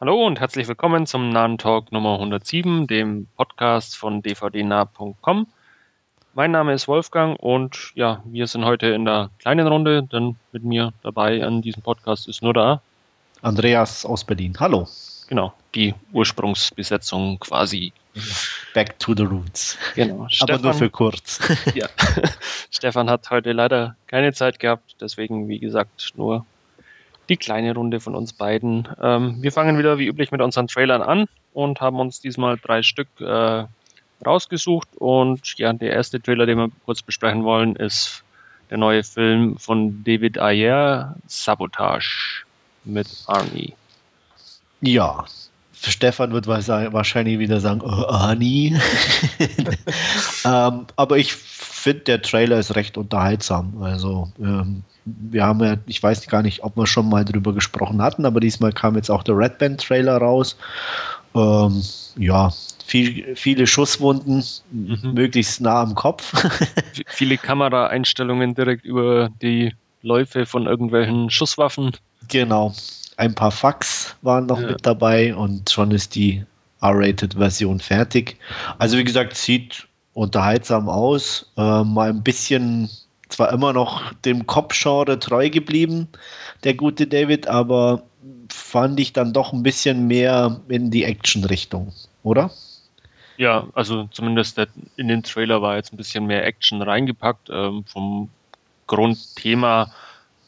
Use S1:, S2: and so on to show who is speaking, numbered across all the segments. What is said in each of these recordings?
S1: Hallo und herzlich willkommen zum Nahen Talk Nummer 107, dem Podcast von dvdnah.com. Mein Name ist Wolfgang und ja, wir sind heute in der kleinen Runde, denn mit mir dabei an diesem Podcast ist nur da
S2: Andreas aus Berlin. Hallo.
S1: Genau, die Ursprungsbesetzung quasi.
S2: Back to the roots.
S1: Genau.
S2: Aber nur für kurz.
S1: ja. Stefan hat heute leider keine Zeit gehabt, deswegen wie gesagt nur die kleine Runde von uns beiden. Ähm, wir fangen wieder wie üblich mit unseren Trailern an und haben uns diesmal drei Stück äh, rausgesucht. Und ja, der erste Trailer, den wir kurz besprechen wollen, ist der neue Film von David Ayer, Sabotage mit Arnie.
S2: Ja, Stefan wird wahrscheinlich wieder sagen, oh, Arnie. ähm, aber ich finde, der Trailer ist recht unterhaltsam. Also ähm, wir haben ja, ich weiß gar nicht, ob wir schon mal drüber gesprochen hatten, aber diesmal kam jetzt auch der Red Band Trailer raus. Ähm, ja, viel, viele Schusswunden, mhm. möglichst nah am Kopf.
S1: viele Kameraeinstellungen direkt über die Läufe von irgendwelchen Schusswaffen.
S2: Genau. Ein paar Fax waren noch ja. mit dabei und schon ist die R-Rated-Version fertig. Also wie gesagt, sieht unterhaltsam aus. Äh, mal ein bisschen zwar immer noch dem Cop-Genre treu geblieben, der gute David, aber fand ich dann doch ein bisschen mehr in die Action-Richtung, oder?
S1: Ja, also zumindest in den Trailer war jetzt ein bisschen mehr Action reingepackt. Ähm, vom Grundthema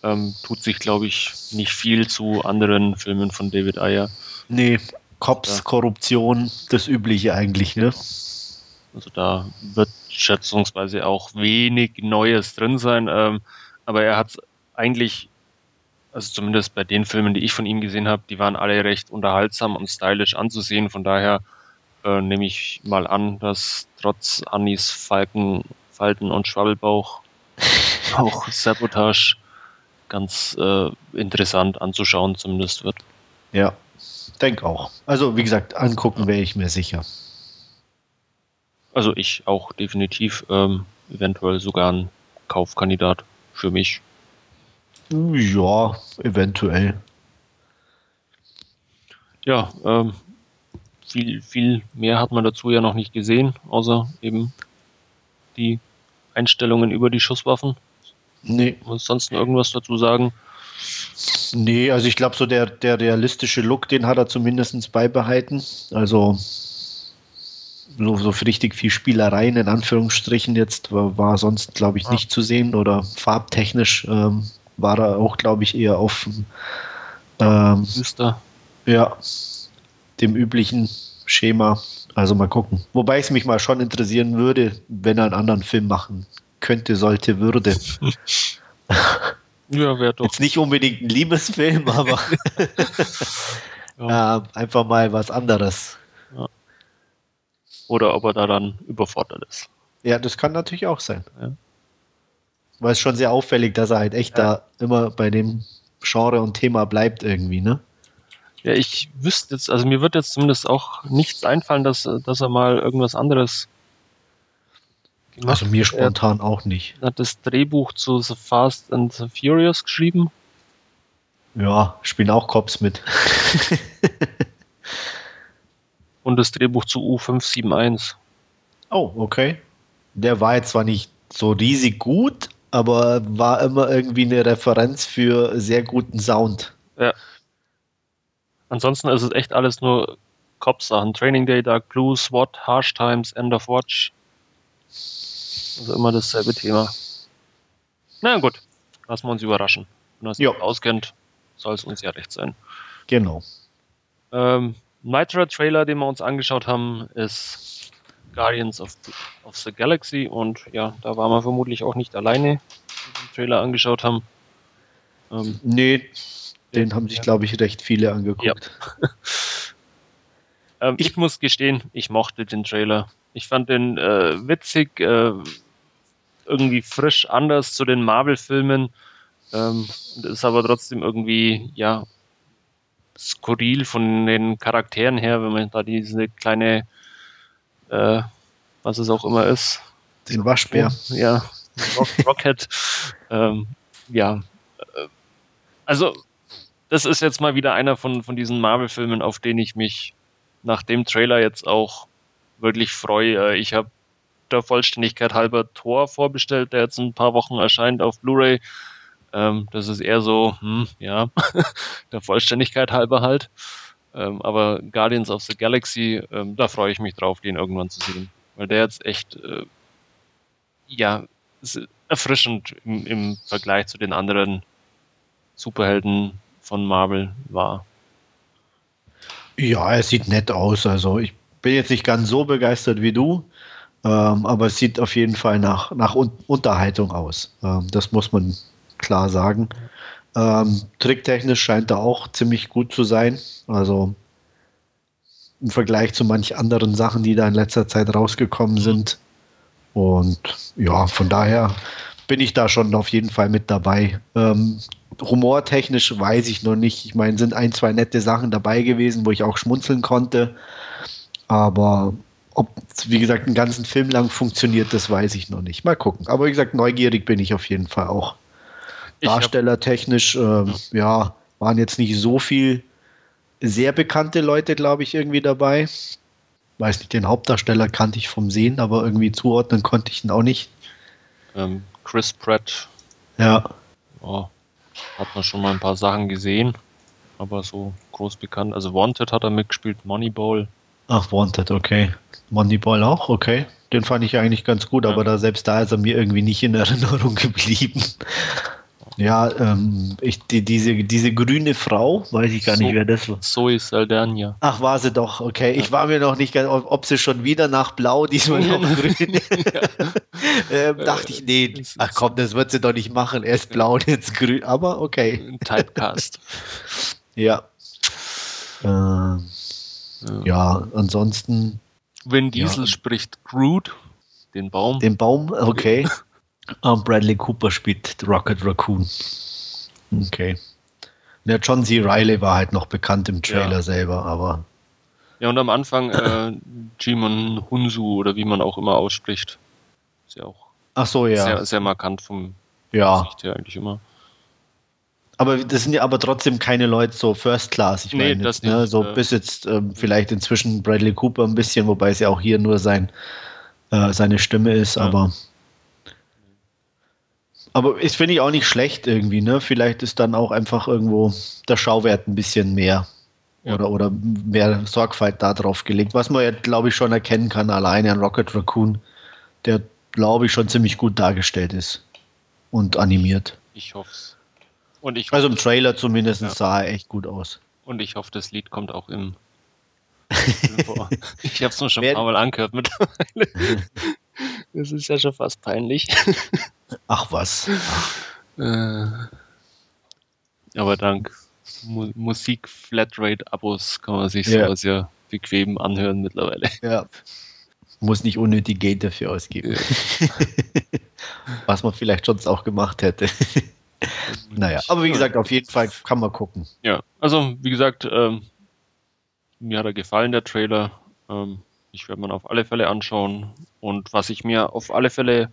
S1: ähm, tut sich, glaube ich, nicht viel zu anderen Filmen von David Ayer.
S2: Nee, Cops, ja. Korruption, das Übliche eigentlich, ne?
S1: Also da wird schätzungsweise auch wenig Neues drin sein. Ähm, aber er hat eigentlich, also zumindest bei den Filmen, die ich von ihm gesehen habe, die waren alle recht unterhaltsam und stylisch anzusehen. Von daher äh, nehme ich mal an, dass trotz Annis Falken, Falten und Schwabbelbauch auch Sabotage ganz äh, interessant anzuschauen zumindest wird.
S2: Ja, denke auch. Also wie gesagt, angucken wäre ich mir sicher.
S1: Also ich auch definitiv, ähm, eventuell sogar ein Kaufkandidat für mich.
S2: Ja, eventuell.
S1: Ja, ähm, viel, viel mehr hat man dazu ja noch nicht gesehen, außer eben die Einstellungen über die Schusswaffen. Nee. Muss sonst irgendwas dazu sagen?
S2: Nee, also ich glaube, so der, der realistische Look, den hat er zumindest beibehalten. Also so, so richtig viel Spielereien in Anführungsstrichen jetzt war, war sonst, glaube ich, ja. nicht zu sehen oder farbtechnisch ähm, war er auch, glaube ich, eher auf ähm, ja, dem üblichen Schema. Also mal gucken. Wobei es mich mal schon interessieren würde, wenn er einen anderen Film machen könnte, sollte, würde.
S1: ja, wäre doch.
S2: Jetzt nicht unbedingt ein Liebesfilm, aber ja. äh, einfach mal was anderes
S1: oder ob er da dann überfordert ist.
S2: Ja, das kann natürlich auch sein. Ja. Weil es schon sehr auffällig, dass er halt echt ja. da immer bei dem Genre und Thema bleibt irgendwie, ne?
S1: Ja, ich wüsste jetzt, also mir wird jetzt zumindest auch nichts einfallen, dass, dass er mal irgendwas anderes
S2: Also mir spontan er auch nicht.
S1: Er hat das Drehbuch zu The Fast and the Furious geschrieben.
S2: Ja, spielen auch Cops mit.
S1: und das Drehbuch zu U571.
S2: Oh, okay. Der war jetzt zwar nicht so riesig gut, aber war immer irgendwie eine Referenz für sehr guten Sound.
S1: Ja. Ansonsten ist es echt alles nur Cop-Sachen. Training Day, Dark Blue, SWAT, Harsh Times, End of Watch. Also immer dasselbe Thema. Na gut, lassen wir uns überraschen. Wenn er sich auskennt, soll es uns ja recht sein.
S2: Genau.
S1: Ähm, Nitra-Trailer, den wir uns angeschaut haben, ist Guardians of, of the Galaxy und ja, da waren wir vermutlich auch nicht alleine, die den Trailer angeschaut haben.
S2: Ähm, nee, den haben sich, glaube ich, recht viele angeguckt. Ja.
S1: ähm, ich, muss gestehen, ich mochte den Trailer. Ich fand den äh, witzig, äh, irgendwie frisch anders zu den Marvel-Filmen. Ähm, ist aber trotzdem irgendwie, ja, skurril von den Charakteren her, wenn man da diese kleine, äh, was es auch immer ist.
S2: Den Waschbär.
S1: Ja, Rock, Rocket. ähm, ja. Äh, also, das ist jetzt mal wieder einer von, von diesen Marvel-Filmen, auf den ich mich nach dem Trailer jetzt auch wirklich freue. Äh, ich habe der Vollständigkeit halber Tor vorbestellt, der jetzt ein paar Wochen erscheint auf Blu-ray. Ähm, das ist eher so, hm, ja, der Vollständigkeit halber halt. Ähm, aber Guardians of the Galaxy, ähm, da freue ich mich drauf, den irgendwann zu sehen. Weil der jetzt echt, äh, ja, erfrischend im, im Vergleich zu den anderen Superhelden von Marvel war.
S2: Ja, er sieht nett aus. Also ich bin jetzt nicht ganz so begeistert wie du, ähm, aber es sieht auf jeden Fall nach, nach Un Unterhaltung aus. Ähm, das muss man klar sagen. Ähm, tricktechnisch scheint er auch ziemlich gut zu sein. Also im Vergleich zu manch anderen Sachen, die da in letzter Zeit rausgekommen sind. Und ja, von daher bin ich da schon auf jeden Fall mit dabei. Ähm, humortechnisch weiß ich noch nicht. Ich meine, sind ein, zwei nette Sachen dabei gewesen, wo ich auch schmunzeln konnte. Aber ob, wie gesagt, einen ganzen Film lang funktioniert, das weiß ich noch nicht. Mal gucken. Aber wie gesagt, neugierig bin ich auf jeden Fall auch. Darstellertechnisch, äh, ja, waren jetzt nicht so viel sehr bekannte Leute, glaube ich, irgendwie dabei. Weiß nicht, den Hauptdarsteller kannte ich vom Sehen, aber irgendwie zuordnen konnte ich ihn auch nicht.
S1: Ähm, Chris Pratt.
S2: Ja.
S1: Oh, hat man schon mal ein paar Sachen gesehen, aber so groß bekannt. Also Wanted hat er mitgespielt, Moneyball.
S2: Ach, Wanted, okay. Moneyball auch, okay. Den fand ich eigentlich ganz gut, ja. aber da selbst da ist er mir irgendwie nicht in Erinnerung geblieben. Ja, ähm, ich, die, diese, diese grüne Frau, weiß ich gar so, nicht, wer das war.
S1: Zoe Saldana.
S2: Ach, war sie doch, okay. Ich war mir noch nicht ganz, ob sie schon wieder nach Blau, diesmal noch grün. ähm, dachte ich, nee, ach komm, das wird sie doch nicht machen. Erst blau und jetzt grün, aber okay.
S1: Typecast.
S2: ja. Ähm, ja. ja, ansonsten.
S1: Vin Diesel ja. spricht Groot, den Baum.
S2: Den Baum, okay. Um, Bradley Cooper spielt Rocket Raccoon. Okay. Ja, John C. Riley war halt noch bekannt im Trailer ja. selber, aber.
S1: Ja, und am Anfang äh, Jimon Hunsu oder wie man auch immer ausspricht. Ist ja auch
S2: Ach so, ja.
S1: sehr, sehr markant vom
S2: ja. Gesicht
S1: her eigentlich immer.
S2: Aber das sind ja aber trotzdem keine Leute so First Class. Ich nee, meine, das ne, so äh, bis jetzt ähm, vielleicht inzwischen Bradley Cooper ein bisschen, wobei es ja auch hier nur sein, äh, seine Stimme ist, ja. aber. Aber ist, finde ich, auch nicht schlecht irgendwie, ne? Vielleicht ist dann auch einfach irgendwo der Schauwert ein bisschen mehr. Ja. Oder, oder mehr Sorgfalt darauf gelegt. Was man ja, glaube ich, schon erkennen kann, alleine an Rocket Raccoon, der, glaube ich, schon ziemlich gut dargestellt ist und animiert.
S1: Ich hoffe es.
S2: Und ich also im Trailer zumindest ja. sah er echt gut aus.
S1: Und ich hoffe, das Lied kommt auch im. ich habe es nur schon ein paar Mal angehört mittlerweile. das ist ja schon fast peinlich.
S2: Ach was.
S1: Äh, aber dank Mu Musik Flatrate Abos kann man sich ja. sowas ja bequem anhören mittlerweile.
S2: Ja. Muss nicht unnötig Geld dafür ausgeben. Ja. Was man vielleicht sonst auch gemacht hätte. naja, aber wie gesagt, auf jeden Fall kann man gucken.
S1: Ja, also wie gesagt, ähm, mir hat er gefallen, der Trailer. Ähm, ich werde mir auf alle Fälle anschauen. Und was ich mir auf alle Fälle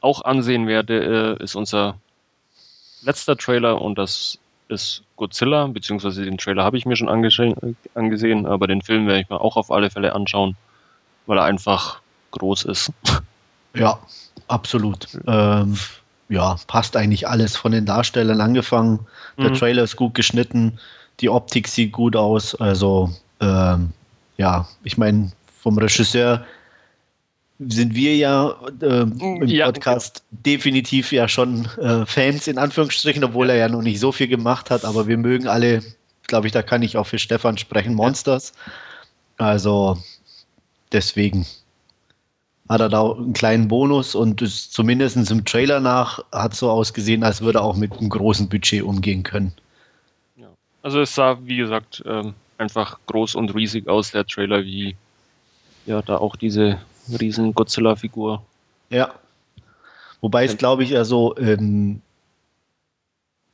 S1: auch ansehen werde, äh, ist unser letzter Trailer und das ist Godzilla, beziehungsweise den Trailer habe ich mir schon angesehen, aber den Film werde ich mir auch auf alle Fälle anschauen, weil er einfach groß ist.
S2: Ja, absolut. Ähm, ja, passt eigentlich alles von den Darstellern angefangen. Der mhm. Trailer ist gut geschnitten, die Optik sieht gut aus. Also, ähm, ja, ich meine, vom Regisseur sind wir ja äh, im ja, Podcast ja. definitiv ja schon äh, Fans in Anführungsstrichen, obwohl er ja noch nicht so viel gemacht hat, aber wir mögen alle, glaube ich, da kann ich auch für Stefan sprechen, Monsters. Also deswegen hat er da einen kleinen Bonus und ist zumindest im Trailer nach hat so ausgesehen, als würde er auch mit einem großen Budget umgehen können.
S1: Ja. Also es sah, wie gesagt, ähm, einfach groß und riesig aus, der Trailer, wie ja da auch diese riesen Godzilla-Figur.
S2: Ja. Wobei es, glaube ich, also ähm,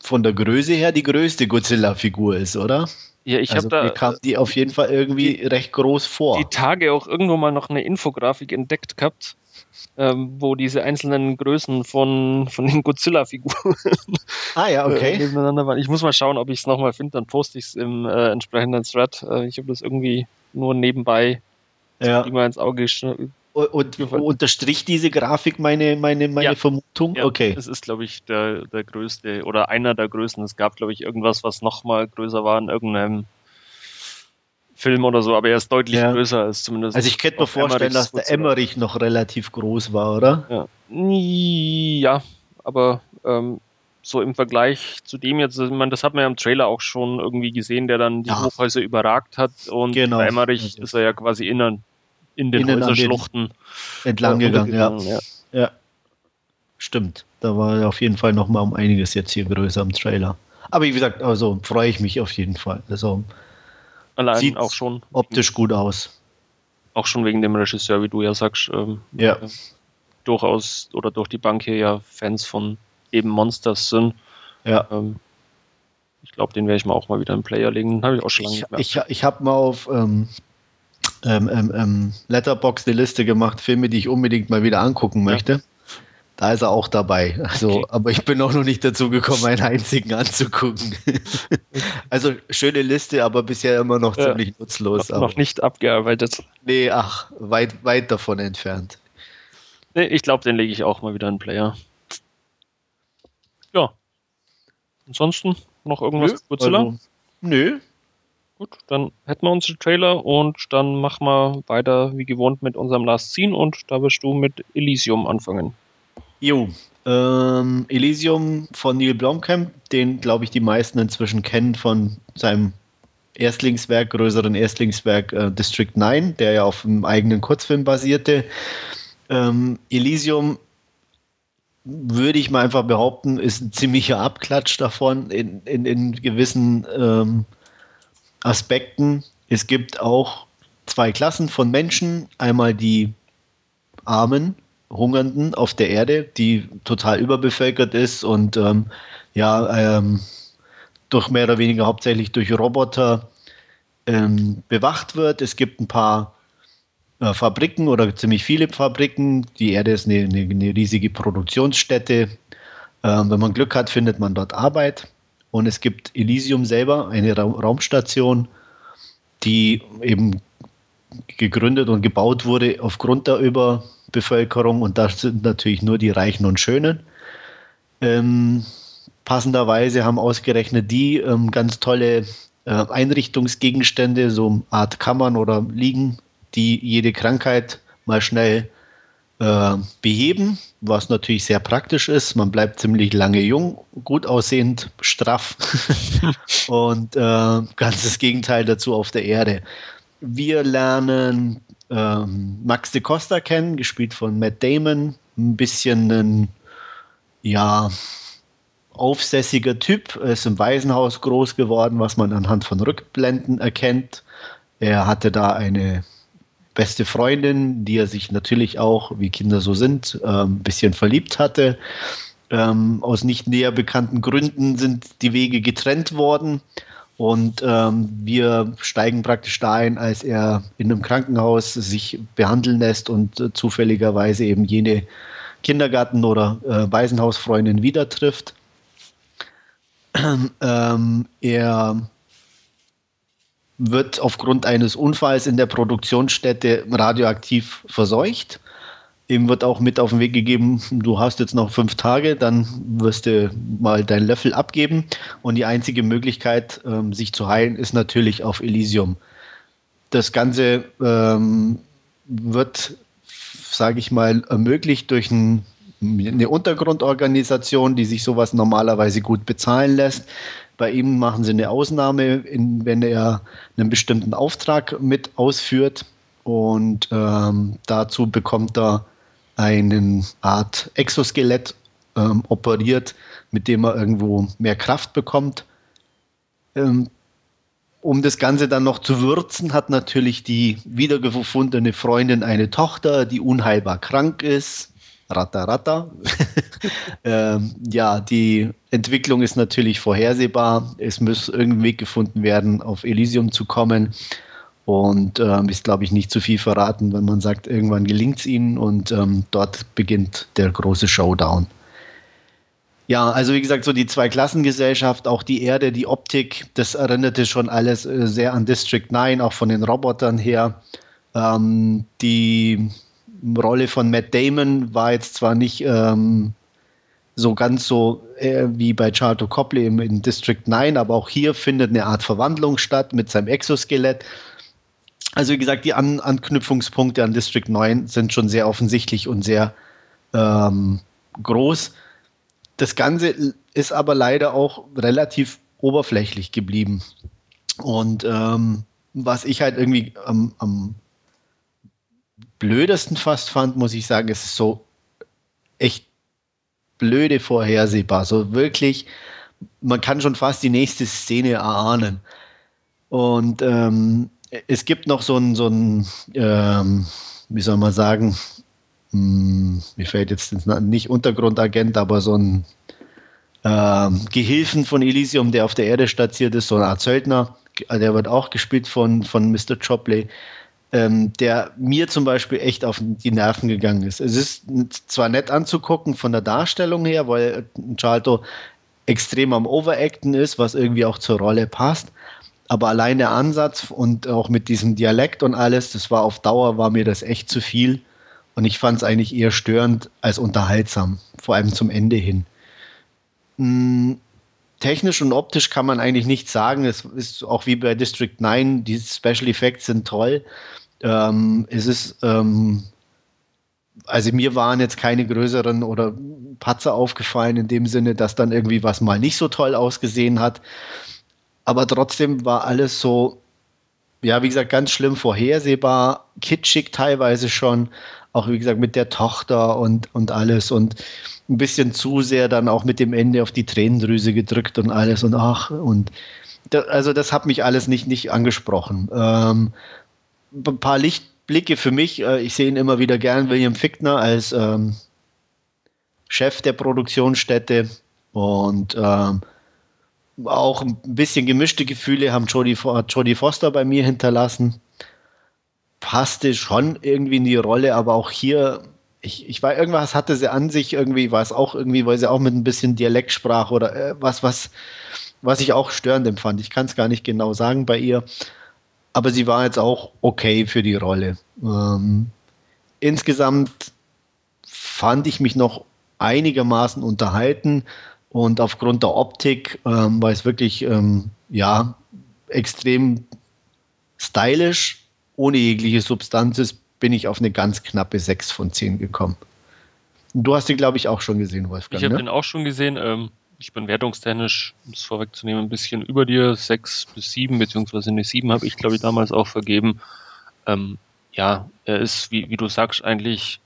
S2: von der Größe her die größte Godzilla-Figur ist, oder?
S1: Ja, ich
S2: also
S1: habe da.
S2: Mir kam die auf jeden Fall irgendwie die, recht groß vor.
S1: Die Tage auch irgendwo mal noch eine Infografik entdeckt gehabt, ähm, wo diese einzelnen Größen von, von den Godzilla-Figuren
S2: ah, ja, okay.
S1: äh, nebeneinander waren. Ich muss mal schauen, ob ich es nochmal finde, dann poste ich es im äh, entsprechenden Thread. Äh, ich habe das irgendwie nur nebenbei
S2: ja.
S1: immer ins Auge
S2: und, unterstrich diese Grafik meine, meine, meine ja. Vermutung?
S1: Ja, okay. Es ist, glaube ich, der, der größte oder einer der größten. Es gab, glaube ich, irgendwas, was nochmal größer war in irgendeinem Film oder so, aber er ist deutlich ja. größer als zumindest.
S2: Also ich könnte mir vorstellen, dass der Emmerich noch relativ groß war, oder?
S1: Ja, ja aber ähm, so im Vergleich zu dem jetzt, ich meine, das hat man ja im Trailer auch schon irgendwie gesehen, der dann die. Hochhäuser überragt hat und genau. bei Emmerich also. ist er ja quasi innen in den Innen Häuserschluchten
S2: entlang gegangen. Ja. ja. ja. Stimmt. Da war auf jeden Fall noch mal um einiges jetzt hier größer im Trailer. Aber wie gesagt, also freue ich mich auf jeden Fall. Also
S1: Allein sieht auch schon
S2: optisch gut aus.
S1: Auch schon wegen dem Regisseur, wie du ja sagst. Ähm,
S2: ja.
S1: Äh, durchaus oder durch die Bank hier ja Fans von eben Monsters sind.
S2: Ja.
S1: Ähm, ich glaube, den werde ich mal auch mal wieder im Player legen. Habe ich auch schon lange
S2: Ich, ich, ich habe mal auf ähm, ähm, ähm, ähm, Letterbox eine Liste gemacht, Filme, die ich unbedingt mal wieder angucken möchte. Ja. Da ist er auch dabei. Also, okay. aber ich bin auch noch nicht dazu gekommen, einen einzigen anzugucken. also schöne Liste, aber bisher immer noch ja. ziemlich nutzlos.
S1: Noch, noch, nicht abgearbeitet.
S2: Nee, ach, weit, weit davon entfernt.
S1: Nee, ich glaube, den lege ich auch mal wieder in Player. Ja. Ansonsten noch irgendwas
S2: nö, Godzilla? Also, nö,
S1: Gut, dann hätten wir unsere Trailer und dann machen wir weiter wie gewohnt mit unserem Last Scene und da wirst du mit Elysium anfangen.
S2: Jo, ähm, Elysium von Neil Blomkamp, den glaube ich die meisten inzwischen kennen von seinem Erstlingswerk, größeren Erstlingswerk äh, District 9, der ja auf einem eigenen Kurzfilm basierte. Ähm, Elysium würde ich mal einfach behaupten, ist ein ziemlicher Abklatsch davon in, in, in gewissen ähm, Aspekten. Es gibt auch zwei Klassen von Menschen. Einmal die Armen, Hungernden auf der Erde, die total überbevölkert ist und ähm, ja, ähm, durch mehr oder weniger hauptsächlich durch Roboter ähm, bewacht wird. Es gibt ein paar äh, Fabriken oder ziemlich viele Fabriken. Die Erde ist eine, eine, eine riesige Produktionsstätte. Ähm, wenn man Glück hat, findet man dort Arbeit. Und es gibt Elysium selber, eine Ra Raumstation, die eben gegründet und gebaut wurde aufgrund der Überbevölkerung. Und das sind natürlich nur die Reichen und Schönen. Ähm, passenderweise haben ausgerechnet die ähm, ganz tolle äh, Einrichtungsgegenstände, so Art Kammern oder Liegen, die jede Krankheit mal schnell äh, beheben, was natürlich sehr praktisch ist. Man bleibt ziemlich lange jung, gut aussehend, straff und äh, ganz Gegenteil dazu auf der Erde. Wir lernen ähm, Max de Costa kennen, gespielt von Matt Damon, ein bisschen ein, ja, aufsässiger Typ, ist im Waisenhaus groß geworden, was man anhand von Rückblenden erkennt. Er hatte da eine beste Freundin, die er sich natürlich auch, wie Kinder so sind, äh, ein bisschen verliebt hatte. Ähm, aus nicht näher bekannten Gründen sind die Wege getrennt worden. Und ähm, wir steigen praktisch da ein, als er in einem Krankenhaus sich behandeln lässt und äh, zufälligerweise eben jene Kindergarten- oder äh, Waisenhausfreundin wieder trifft. Ähm, er wird aufgrund eines Unfalls in der Produktionsstätte radioaktiv verseucht. Ihm wird auch mit auf den Weg gegeben, du hast jetzt noch fünf Tage, dann wirst du mal deinen Löffel abgeben. Und die einzige Möglichkeit, ähm, sich zu heilen, ist natürlich auf Elysium. Das Ganze ähm, wird, sage ich mal, ermöglicht durch ein, eine Untergrundorganisation, die sich sowas normalerweise gut bezahlen lässt. Bei ihm machen sie eine Ausnahme, in, wenn er einen bestimmten Auftrag mit ausführt. Und ähm, dazu bekommt er eine Art Exoskelett ähm, operiert, mit dem er irgendwo mehr Kraft bekommt. Ähm, um das Ganze dann noch zu würzen, hat natürlich die wiedergefundene Freundin eine Tochter, die unheilbar krank ist. Ratter, ratter. ähm, ja, die Entwicklung ist natürlich vorhersehbar. Es muss irgendein Weg gefunden werden, auf Elysium zu kommen. Und ähm, ist, glaube ich, nicht zu viel verraten, wenn man sagt, irgendwann gelingt es ihnen und ähm, dort beginnt der große Showdown. Ja, also wie gesagt, so die Zweiklassengesellschaft, auch die Erde, die Optik, das erinnerte schon alles äh, sehr an District 9, auch von den Robotern her. Ähm, die Rolle von Matt Damon war jetzt zwar nicht ähm, so ganz so äh, wie bei Charlton Copley im, in District 9, aber auch hier findet eine Art Verwandlung statt mit seinem Exoskelett. Also wie gesagt, die An Anknüpfungspunkte an District 9 sind schon sehr offensichtlich und sehr ähm, groß. Das Ganze ist aber leider auch relativ oberflächlich geblieben. Und ähm, was ich halt irgendwie am, am blödesten fast fand, muss ich sagen, ist so echt blöde vorhersehbar. So wirklich, man kann schon fast die nächste Szene erahnen. Und ähm, es gibt noch so ein, so ein ähm, wie soll man sagen, hm, mir fällt jetzt nicht Untergrundagent, aber so ein ähm, Gehilfen von Elysium, der auf der Erde stationiert ist, so eine Art Söldner, der wird auch gespielt von, von Mr. Chopley, ähm, der mir zum Beispiel echt auf die Nerven gegangen ist. Es ist zwar nett anzugucken von der Darstellung her, weil Charlton extrem am Overacten ist, was irgendwie auch zur Rolle passt, aber allein der Ansatz und auch mit diesem Dialekt und alles, das war auf Dauer, war mir das echt zu viel. Und ich fand es eigentlich eher störend als unterhaltsam, vor allem zum Ende hin. Hm, technisch und optisch kann man eigentlich nichts sagen. Es ist auch wie bei District 9, die Special Effects sind toll. Ähm, es ist, ähm, also mir waren jetzt keine größeren oder Patzer aufgefallen in dem Sinne, dass dann irgendwie was mal nicht so toll ausgesehen hat aber trotzdem war alles so, ja, wie gesagt, ganz schlimm vorhersehbar, kitschig teilweise schon, auch wie gesagt mit der Tochter und, und alles und ein bisschen zu sehr dann auch mit dem Ende auf die Tränendrüse gedrückt und alles und ach und also das hat mich alles nicht, nicht angesprochen. Ähm, ein paar Lichtblicke für mich, äh, ich sehe ihn immer wieder gern, William Fickner als ähm, Chef der Produktionsstätte und ähm, auch ein bisschen gemischte Gefühle haben Jodie, Jodie Foster bei mir hinterlassen. Passte schon irgendwie in die Rolle, aber auch hier, ich, ich war, irgendwas hatte sie an sich, irgendwie war es auch irgendwie, weil sie auch mit ein bisschen Dialekt sprach oder äh, was, was, was ich auch störend empfand. Ich kann es gar nicht genau sagen bei ihr, aber sie war jetzt auch okay für die Rolle. Ähm, insgesamt fand ich mich noch einigermaßen unterhalten. Und aufgrund der Optik, ähm, weil es wirklich ähm, ja, extrem stylisch, ohne jegliche Substanz ist, bin ich auf eine ganz knappe 6 von 10 gekommen. Du hast ihn, glaube ich, auch schon gesehen, Wolfgang.
S1: Ich habe ne? ihn auch schon gesehen. Ähm, ich bin wertungstechnisch, um es vorwegzunehmen, ein bisschen über dir. 6 bis 7, beziehungsweise eine 7 habe ich, glaube ich, damals auch vergeben. Ähm, ja, er ist, wie, wie du sagst, eigentlich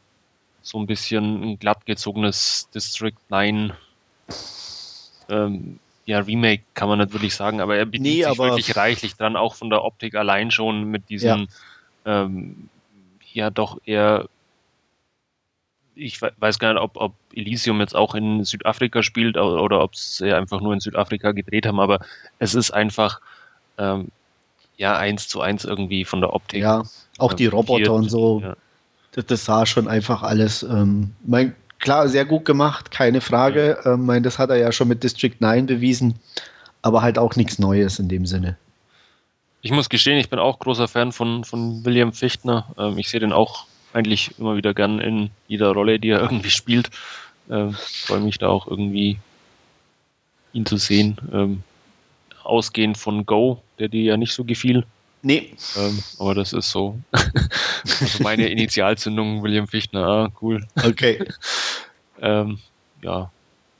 S1: so ein bisschen ein glattgezogenes District 9 ähm, ja, Remake kann man nicht wirklich sagen, aber er bedient nee, sich wirklich reichlich dran, auch von der Optik allein schon mit diesem, ja, ähm, ja doch eher, ich weiß gar nicht, ob, ob Elysium jetzt auch in Südafrika spielt oder, oder ob sie einfach nur in Südafrika gedreht haben, aber es ist einfach, ähm, ja, eins zu eins irgendwie von der Optik.
S2: Ja, auch die Roboter und so. Ja. Das, das, sah schon einfach alles. Ähm, mein, klar, sehr gut gemacht, keine Frage. Ja. Ähm, das hat er ja schon mit District 9 bewiesen, aber halt auch nichts Neues in dem Sinne.
S1: Ich muss gestehen, ich bin auch großer Fan von, von William Fichtner. Ähm, ich sehe den auch eigentlich immer wieder gern in jeder Rolle, die er irgendwie spielt. Ähm, freue mich da auch irgendwie ihn zu sehen. Ähm, ausgehend von Go, der dir ja nicht so gefiel.
S2: Nee.
S1: Ähm, aber das ist so. also meine Initialzündung, William Fichtner, ah, cool.
S2: Okay.
S1: ähm, ja.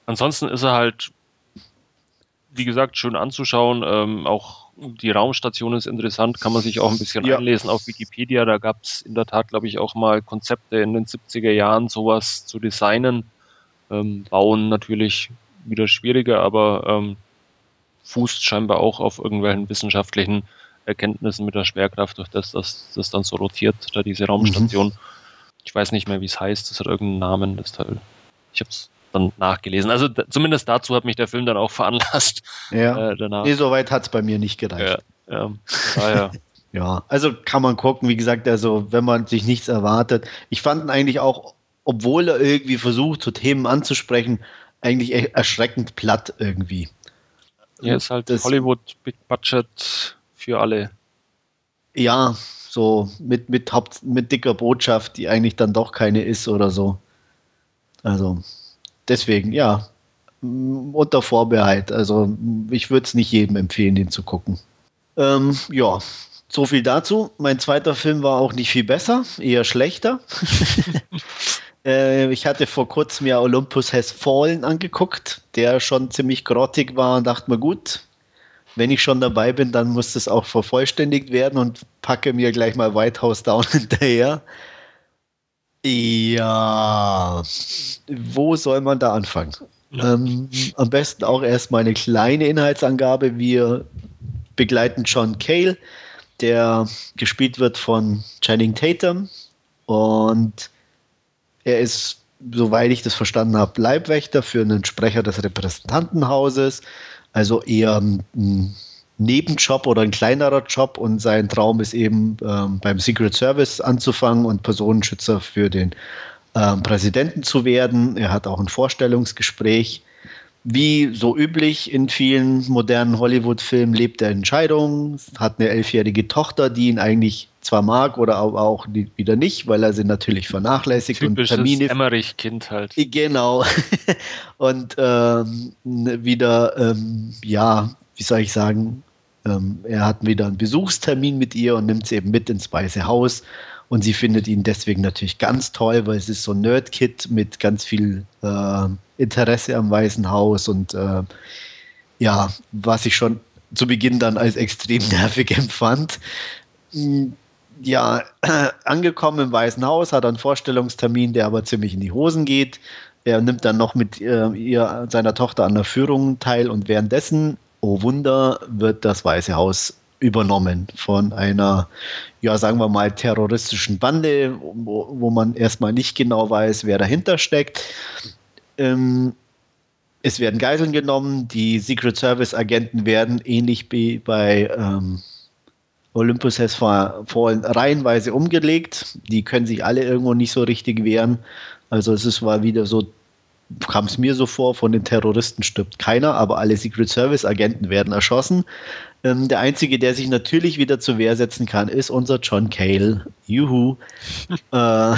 S1: Ansonsten ist er halt, wie gesagt, schön anzuschauen. Ähm, auch die Raumstation ist interessant, kann man sich auch ein bisschen ja. einlesen auf Wikipedia. Da gab es in der Tat, glaube ich, auch mal Konzepte in den 70er Jahren, sowas zu designen. Ähm, bauen natürlich wieder schwieriger, aber ähm, fußt scheinbar auch auf irgendwelchen wissenschaftlichen Erkenntnissen mit der Schwerkraft, durch das das, das dann so rotiert, da diese Raumstation. Mhm. Ich weiß nicht mehr, wie es heißt. Das hat irgendeinen Namen, das Teil. Ich habe es dann nachgelesen. Also zumindest dazu hat mich der Film dann auch veranlasst.
S2: Ja. Äh, danach. Nee, soweit hat es bei mir nicht gereicht.
S1: Ja, ja. Ah, ja.
S2: ja, also kann man gucken. Wie gesagt, also wenn man sich nichts erwartet. Ich fand ihn eigentlich auch, obwohl er irgendwie versucht, so Themen anzusprechen, eigentlich erschreckend platt irgendwie.
S1: Ja, ist halt das, Hollywood Big Budget für alle.
S2: Ja, so mit, mit, Haupt, mit dicker Botschaft, die eigentlich dann doch keine ist oder so. Also deswegen, ja, unter Vorbehalt. Also ich würde es nicht jedem empfehlen, den zu gucken. Ähm, ja, so viel dazu. Mein zweiter Film war auch nicht viel besser, eher schlechter. äh, ich hatte vor kurzem ja Olympus Has Fallen angeguckt, der schon ziemlich grottig war und dachte mir, gut, wenn ich schon dabei bin, dann muss das auch vervollständigt werden und packe mir gleich mal White House Down hinterher. Ja, wo soll man da anfangen? Ähm, am besten auch erstmal eine kleine Inhaltsangabe. Wir begleiten John Cale, der gespielt wird von Channing Tatum und er ist, soweit ich das verstanden habe, Leibwächter für einen Sprecher des Repräsentantenhauses, also eher ein Nebenjob oder ein kleinerer Job und sein Traum ist eben ähm, beim Secret Service anzufangen und Personenschützer für den ähm, Präsidenten zu werden. Er hat auch ein Vorstellungsgespräch. Wie so üblich in vielen modernen Hollywood-Filmen lebt er Entscheidungen, hat eine elfjährige Tochter, die ihn eigentlich zwar mag oder auch wieder nicht, weil er sie natürlich vernachlässigt
S1: Typisches und Termine. Emmerich-Kind halt.
S2: Genau. und ähm, wieder, ähm, ja, wie soll ich sagen, ähm, er hat wieder einen Besuchstermin mit ihr und nimmt sie eben mit ins Weiße Haus. Und sie findet ihn deswegen natürlich ganz toll, weil es ist so ein Nerd-Kid mit ganz viel äh, Interesse am Weißen Haus und äh, ja, was ich schon zu Beginn dann als extrem nervig empfand. Hm, ja, äh, angekommen im Weißen Haus, hat einen Vorstellungstermin, der aber ziemlich in die Hosen geht. Er nimmt dann noch mit äh, ihr, seiner Tochter an der Führung teil und währenddessen oh Wunder, wird das Weiße Haus übernommen von einer, ja, sagen wir mal, terroristischen Bande, wo, wo man erstmal nicht genau weiß, wer dahinter steckt. Ähm, es werden Geiseln genommen, die Secret Service Agenten werden ähnlich wie bei ähm, Olympus Has Fallen reihenweise umgelegt. Die können sich alle irgendwo nicht so richtig wehren. Also es ist mal wieder so kam es mir so vor, von den Terroristen stirbt keiner, aber alle Secret Service Agenten werden erschossen. Ähm, der einzige, der sich natürlich wieder zur Wehr setzen kann, ist unser John Cale. Juhu. äh,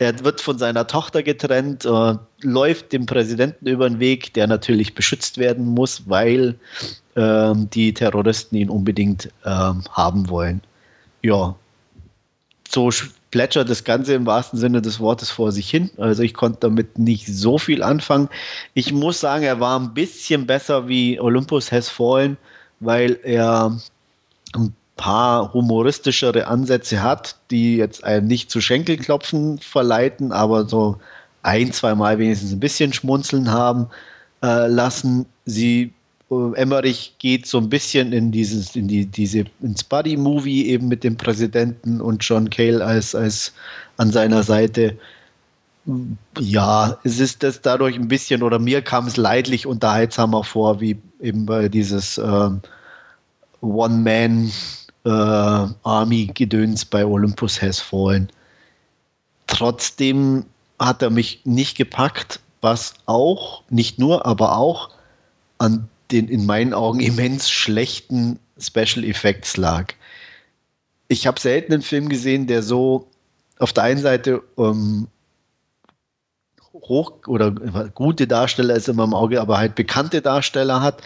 S2: er wird von seiner Tochter getrennt, äh, läuft dem Präsidenten über den Weg, der natürlich beschützt werden muss, weil äh, die Terroristen ihn unbedingt ähm, haben wollen. Ja, so plätschert das Ganze im wahrsten Sinne des Wortes vor sich hin. Also ich konnte damit nicht so viel anfangen. Ich muss sagen, er war ein bisschen besser wie Olympus Has Fallen, weil er ein paar humoristischere Ansätze hat, die jetzt einem nicht zu Schenkelklopfen verleiten, aber so ein, zwei Mal wenigstens ein bisschen schmunzeln haben äh, lassen. Sie Emmerich geht so ein bisschen in dieses, in die, diese, ins Buddy-Movie eben mit dem Präsidenten und John Cale als, als an seiner Seite. Ja, es ist das dadurch ein bisschen, oder mir kam es leidlich unterhaltsamer vor, wie eben bei dieses äh, One-Man-Army-Gedöns äh, bei Olympus Has Fallen. Trotzdem hat er mich nicht gepackt, was auch, nicht nur, aber auch an den in meinen Augen immens schlechten Special Effects lag. Ich habe selten einen Film gesehen, der so auf der einen Seite ähm, hoch oder gute Darsteller ist immer im Auge, aber halt bekannte Darsteller hat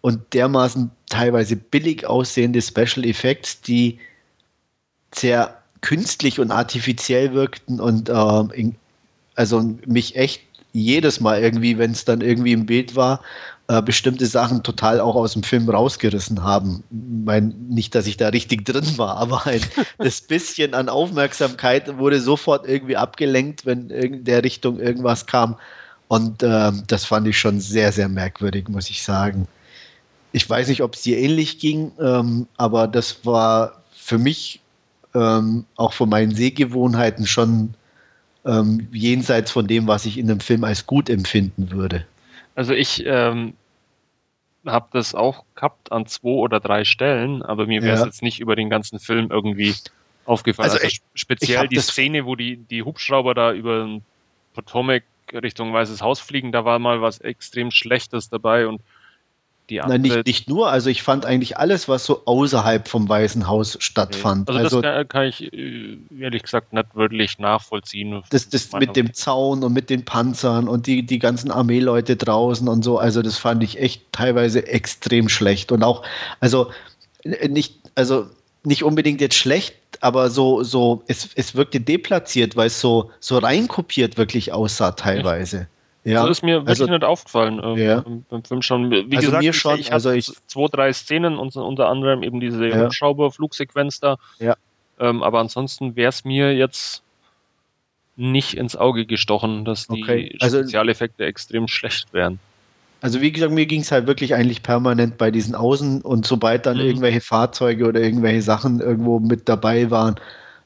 S2: und dermaßen teilweise billig aussehende Special Effects, die sehr künstlich und artifiziell wirkten und äh, in, also mich echt jedes Mal irgendwie, wenn es dann irgendwie im Bild war, äh, bestimmte Sachen total auch aus dem Film rausgerissen haben. Ich meine, nicht, dass ich da richtig drin war, aber halt das bisschen an Aufmerksamkeit wurde sofort irgendwie abgelenkt, wenn in der Richtung irgendwas kam. Und äh, das fand ich schon sehr, sehr merkwürdig, muss ich sagen. Ich weiß nicht, ob es dir ähnlich ging, ähm, aber das war für mich ähm, auch von meinen Sehgewohnheiten schon ähm, jenseits von dem, was ich in einem Film als gut empfinden würde.
S1: Also ich ähm, habe das auch gehabt an zwei oder drei Stellen, aber mir wäre es ja. jetzt nicht über den ganzen Film irgendwie aufgefallen. Also, also ich, speziell ich die Szene, wo die, die Hubschrauber da über Potomac Richtung Weißes Haus fliegen, da war mal was extrem Schlechtes dabei und
S2: die andere. Nein, nicht, nicht nur, also ich fand eigentlich alles, was so außerhalb vom Weißen Haus stattfand.
S1: Also, also das kann ich äh, ehrlich gesagt nicht wirklich nachvollziehen.
S2: Das, das mit dem Zaun und mit den Panzern und die, die ganzen Armeeleute draußen und so, also das fand ich echt teilweise extrem schlecht. Und auch, also nicht, also nicht unbedingt jetzt schlecht, aber so, so, es, es wirkte deplatziert, weil es so, so reinkopiert wirklich aussah teilweise.
S1: Ja. Das ist mir wirklich also, nicht aufgefallen ähm, ja. beim Film schon. Wie also gesagt,
S2: mir schon,
S1: ich,
S2: also
S1: ich zwei, drei Szenen, unter, unter anderem eben diese ja. Hubschrauber-Flugsequenz da.
S2: Ja.
S1: Ähm, aber ansonsten wäre es mir jetzt nicht ins Auge gestochen, dass die okay. also, Spezialeffekte extrem schlecht wären.
S2: Also wie gesagt, mir ging es halt wirklich eigentlich permanent bei diesen Außen und sobald dann mhm. irgendwelche Fahrzeuge oder irgendwelche Sachen irgendwo mit dabei waren,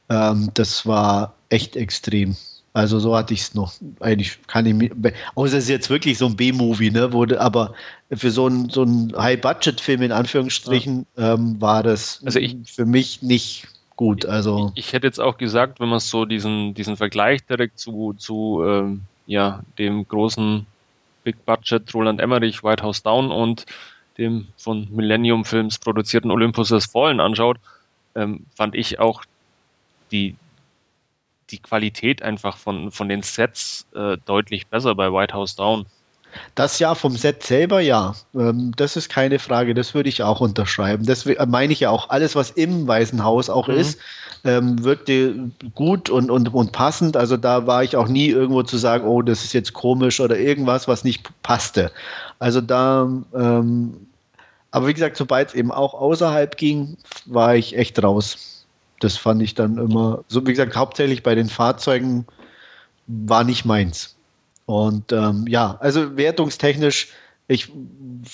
S2: ähm, das war echt extrem. Also so hatte ich es noch. Eigentlich kann ich mir, außer es ist jetzt wirklich so ein B-Movie, ne? Wurde, aber für so einen so High-Budget-Film in Anführungsstrichen ja. ähm, war das also ich, für mich nicht gut. Also
S1: ich, ich hätte jetzt auch gesagt, wenn man so diesen, diesen Vergleich direkt zu, zu ähm, ja, dem großen Big Budget Roland Emmerich, White House Down und dem von Millennium Films produzierten Olympus Has Fallen anschaut, ähm, fand ich auch die, die Qualität einfach von, von den Sets äh, deutlich besser bei White House Down.
S2: Das ja vom Set selber, ja. Ähm, das ist keine Frage, das würde ich auch unterschreiben. Das meine ich ja auch. Alles, was im Weißen Haus auch mhm. ist, ähm, wirkte gut und, und, und passend. Also da war ich auch nie irgendwo zu sagen, oh, das ist jetzt komisch oder irgendwas, was nicht passte. Also da, ähm, aber wie gesagt, sobald es eben auch außerhalb ging, war ich echt raus. Das fand ich dann immer, so wie gesagt, hauptsächlich bei den Fahrzeugen war nicht meins. Und ähm, ja, also wertungstechnisch, ich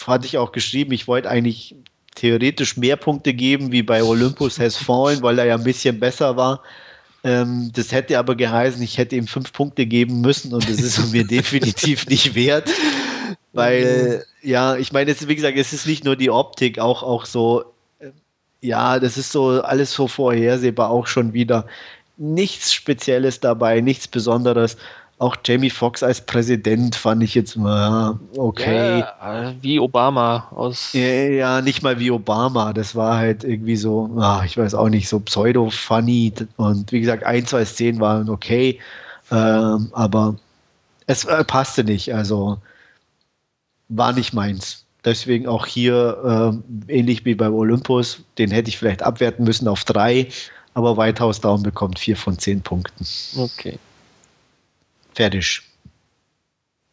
S2: hatte ich auch geschrieben, ich wollte eigentlich theoretisch mehr Punkte geben wie bei Olympus Has Fallen, weil er ja ein bisschen besser war. Ähm, das hätte aber geheißen, ich hätte ihm fünf Punkte geben müssen und das ist mir definitiv nicht wert. Weil, ja, ich meine, wie gesagt, es ist nicht nur die Optik, auch, auch so, ja, das ist so alles so vorhersehbar, auch schon wieder nichts Spezielles dabei, nichts Besonderes auch Jamie Foxx als Präsident fand ich jetzt mal okay.
S1: Ja, wie Obama aus.
S2: Ja, ja, nicht mal wie Obama. Das war halt irgendwie so, ach, ich weiß auch nicht, so pseudo-funny. Und wie gesagt, ein, zwei Szenen waren okay, ähm, aber es äh, passte nicht. Also war nicht meins. Deswegen auch hier äh, ähnlich wie beim Olympus, den hätte ich vielleicht abwerten müssen auf drei, aber White House Down bekommt vier von zehn Punkten.
S1: Okay.
S2: Fertig.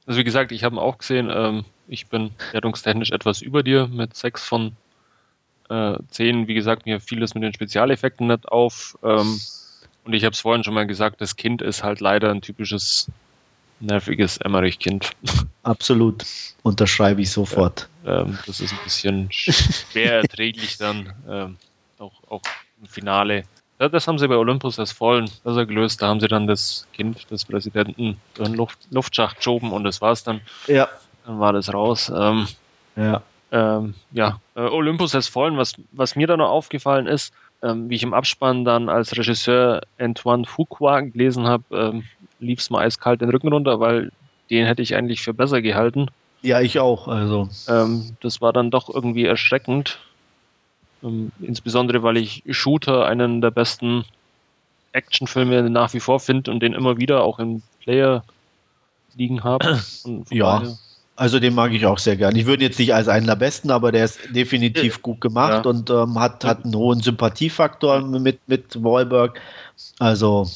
S1: Also wie gesagt, ich habe ihn auch gesehen. Ähm, ich bin wertungstechnisch etwas über dir mit 6 von äh, 10. Wie gesagt, mir fiel das mit den Spezialeffekten nicht auf. Ähm, und ich habe es vorhin schon mal gesagt, das Kind ist halt leider ein typisches nerviges Emmerich-Kind.
S2: Absolut. Unterschreibe ich sofort.
S1: Ähm, das ist ein bisschen schwer erträglich dann, ähm, auch, auch im Finale. Ja, das haben sie bei Olympus das vollen besser gelöst. Da haben sie dann das Kind des Präsidenten in den Luft, Luftschacht geschoben und das war's dann.
S2: Ja.
S1: Dann war das raus. Ähm,
S2: ja.
S1: Ähm, ja, äh, Olympus has fallen. Was, was mir da noch aufgefallen ist, ähm, wie ich im Abspann dann als Regisseur Antoine Fuqua gelesen habe, ähm, lief es mal eiskalt den Rücken runter, weil den hätte ich eigentlich für besser gehalten.
S2: Ja, ich auch. Also.
S1: Ähm, das war dann doch irgendwie erschreckend. Ähm, insbesondere, weil ich Shooter einen der besten Actionfilme nach wie vor finde und den immer wieder auch im Player liegen habe.
S2: Ja, also den mag ich auch sehr gern. Ich würde jetzt nicht als einen der besten, aber der ist definitiv gut gemacht ja. und ähm, hat, hat einen hohen Sympathiefaktor mit, mit Wahlberg. Also.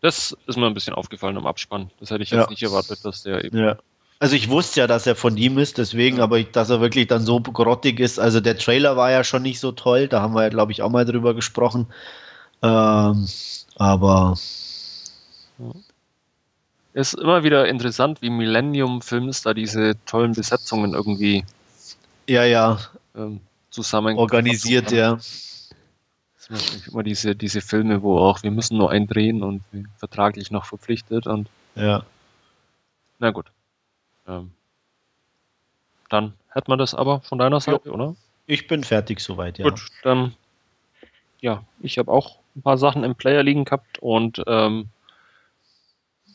S1: Das ist mir ein bisschen aufgefallen im Abspann. Das hätte ich jetzt ja. nicht erwartet, dass der
S2: eben ja. Also ich wusste ja, dass er von ihm ist, deswegen, aber ich, dass er wirklich dann so grottig ist. Also der Trailer war ja schon nicht so toll, da haben wir ja, glaube ich, auch mal drüber gesprochen. Ähm, aber
S1: es ist immer wieder interessant, wie Millennium Films da diese tollen Besetzungen irgendwie
S2: ja, ja.
S1: Ähm, zusammen
S2: organisiert, ja.
S1: immer diese, diese Filme, wo auch wir müssen nur eindrehen und vertraglich noch verpflichtet und
S2: ja.
S1: Na gut. Ähm, dann hätte man das aber von deiner Seite,
S2: jo.
S1: oder?
S2: Ich bin fertig soweit,
S1: ja. Gut, dann ja, ich habe auch ein paar Sachen im Player liegen gehabt und ähm,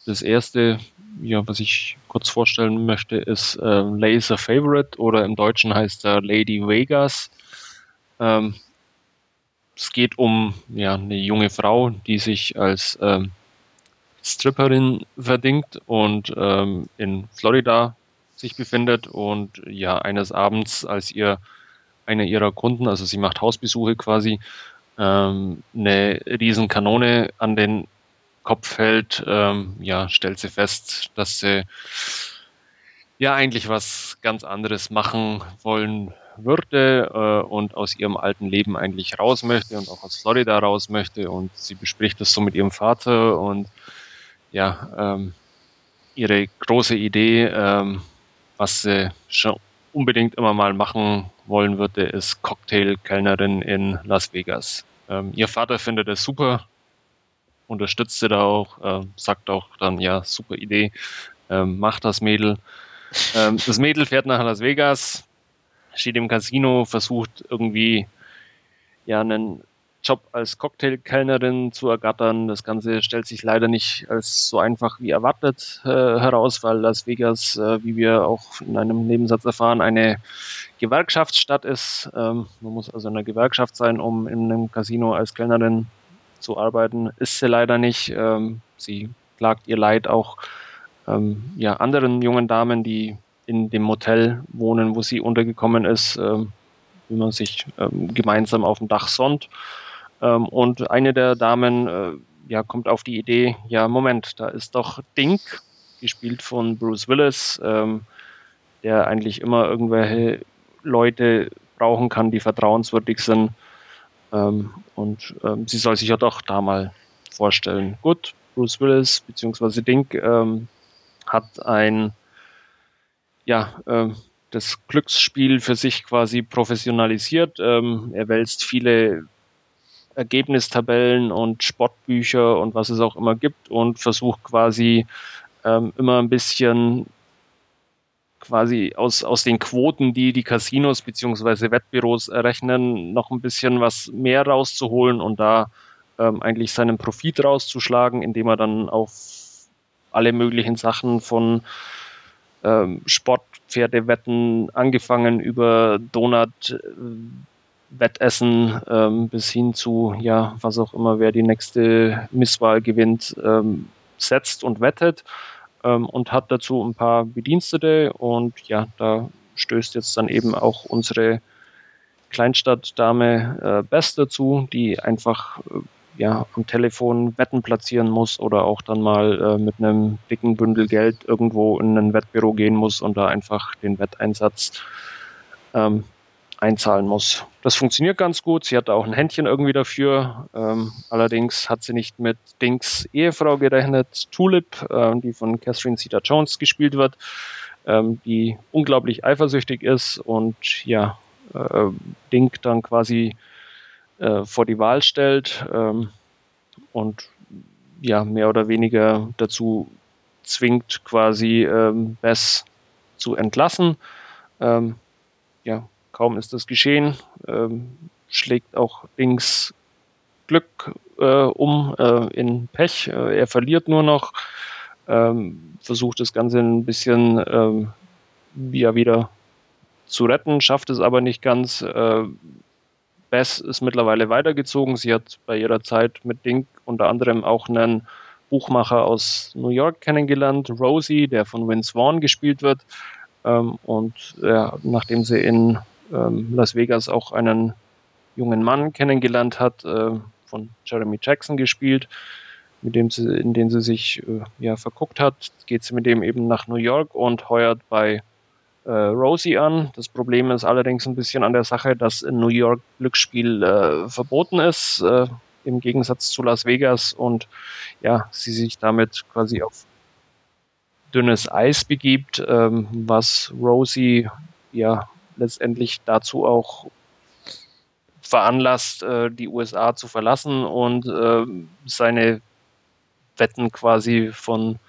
S1: das erste, ja, was ich kurz vorstellen möchte, ist äh, Laser Favorite oder im Deutschen heißt er Lady Vegas. Ähm, es geht um ja, eine junge Frau, die sich als ähm, Stripperin verdingt und ähm, in Florida sich befindet und ja eines Abends, als ihr einer ihrer Kunden, also sie macht Hausbesuche quasi, ähm, eine riesen Kanone an den Kopf hält, ähm, ja, stellt sie fest, dass sie ja eigentlich was ganz anderes machen wollen würde äh, und aus ihrem alten Leben eigentlich raus möchte und auch aus Florida raus möchte. Und sie bespricht das so mit ihrem Vater und ja, ähm, ihre große Idee, ähm, was sie schon unbedingt immer mal machen wollen würde, ist Cocktailkellnerin in Las Vegas. Ähm, ihr Vater findet es super, unterstützt sie da auch, äh, sagt auch dann, ja, super Idee, ähm, macht das Mädel. Ähm, das Mädel fährt nach Las Vegas, steht im Casino, versucht irgendwie ja einen Job als Cocktailkellnerin zu ergattern. Das Ganze stellt sich leider nicht als so einfach wie erwartet äh, heraus, weil Las Vegas, äh, wie wir auch in einem Nebensatz erfahren, eine Gewerkschaftsstadt ist. Ähm, man muss also in einer Gewerkschaft sein, um in einem Casino als Kellnerin zu arbeiten. Ist sie leider nicht. Ähm, sie klagt ihr Leid auch ähm, ja, anderen jungen Damen, die in dem Motel wohnen, wo sie untergekommen ist, ähm, wie man sich ähm, gemeinsam auf dem Dach sonnt. Ähm, und eine der Damen äh, ja, kommt auf die Idee, ja, Moment, da ist doch Dink, gespielt von Bruce Willis, ähm, der eigentlich immer irgendwelche Leute brauchen kann, die vertrauenswürdig sind. Ähm, und ähm, sie soll sich ja doch da mal vorstellen. Gut, Bruce Willis bzw. Dink ähm, hat ein ja, ähm, das Glücksspiel für sich quasi professionalisiert. Ähm, er wälzt viele Ergebnistabellen und Sportbücher und was es auch immer gibt und versucht quasi ähm, immer ein bisschen quasi aus, aus den Quoten, die die Casinos beziehungsweise Wettbüros errechnen, noch ein bisschen was mehr rauszuholen und da ähm, eigentlich seinen Profit rauszuschlagen, indem er dann auf alle möglichen Sachen von ähm, Sportpferdewetten angefangen über Donut Wettessen ähm, bis hin zu, ja, was auch immer, wer die nächste Misswahl gewinnt, ähm, setzt und wettet ähm, und hat dazu ein paar Bedienstete. Und ja, da stößt jetzt dann eben auch unsere Kleinstadtdame äh, Best dazu, die einfach äh, ja, am Telefon Wetten platzieren muss oder auch dann mal äh, mit einem dicken Bündel Geld irgendwo in ein Wettbüro gehen muss und da einfach den Wetteinsatz ähm, einzahlen muss. Das funktioniert ganz gut. Sie hatte auch ein Händchen irgendwie dafür. Ähm, allerdings hat sie nicht mit Dinks Ehefrau gerechnet, Tulip, äh, die von Catherine Zeta-Jones gespielt wird, ähm, die unglaublich eifersüchtig ist und ja, äh, Dink dann quasi äh, vor die Wahl stellt ähm, und ja, mehr oder weniger dazu zwingt, quasi ähm, Bess zu entlassen. Ähm, ja, Kaum ist das geschehen, ähm, schlägt auch Dings Glück äh, um äh, in Pech. Äh, er verliert nur noch, ähm, versucht das Ganze ein bisschen ähm, ja, wieder zu retten, schafft es aber nicht ganz. Äh, Bess ist mittlerweile weitergezogen. Sie hat bei ihrer Zeit mit Dink unter anderem auch einen Buchmacher aus New York kennengelernt, Rosie, der von Vince Vaughn gespielt wird. Ähm, und ja, nachdem sie in ähm, Las Vegas auch einen jungen Mann kennengelernt hat, äh, von Jeremy Jackson gespielt, mit dem sie, in den sie sich äh, ja, verguckt hat, geht sie mit dem eben nach New York und heuert bei äh, Rosie an. Das Problem ist allerdings ein bisschen an der Sache, dass in New York Glücksspiel äh, verboten ist, äh, im Gegensatz zu Las Vegas und ja, sie sich damit quasi auf dünnes Eis begibt, ähm, was Rosie ja letztendlich dazu auch veranlasst, äh, die USA zu verlassen und äh, seine Wetten quasi von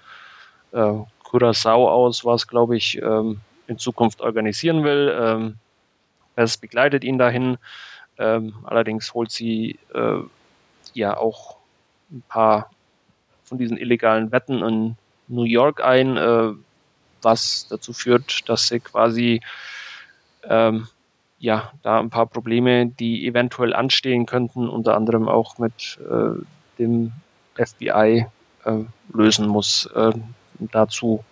S1: äh, Curaçao aus, was glaube ich, ähm, in Zukunft organisieren will. Ähm, es begleitet ihn dahin. Ähm, allerdings holt sie äh, ja auch ein paar von diesen illegalen Wetten in New York ein, was dazu führt, dass sie quasi ähm, ja da ein paar Probleme, die eventuell anstehen könnten, unter anderem auch mit äh, dem FBI äh, lösen muss. Äh, dazu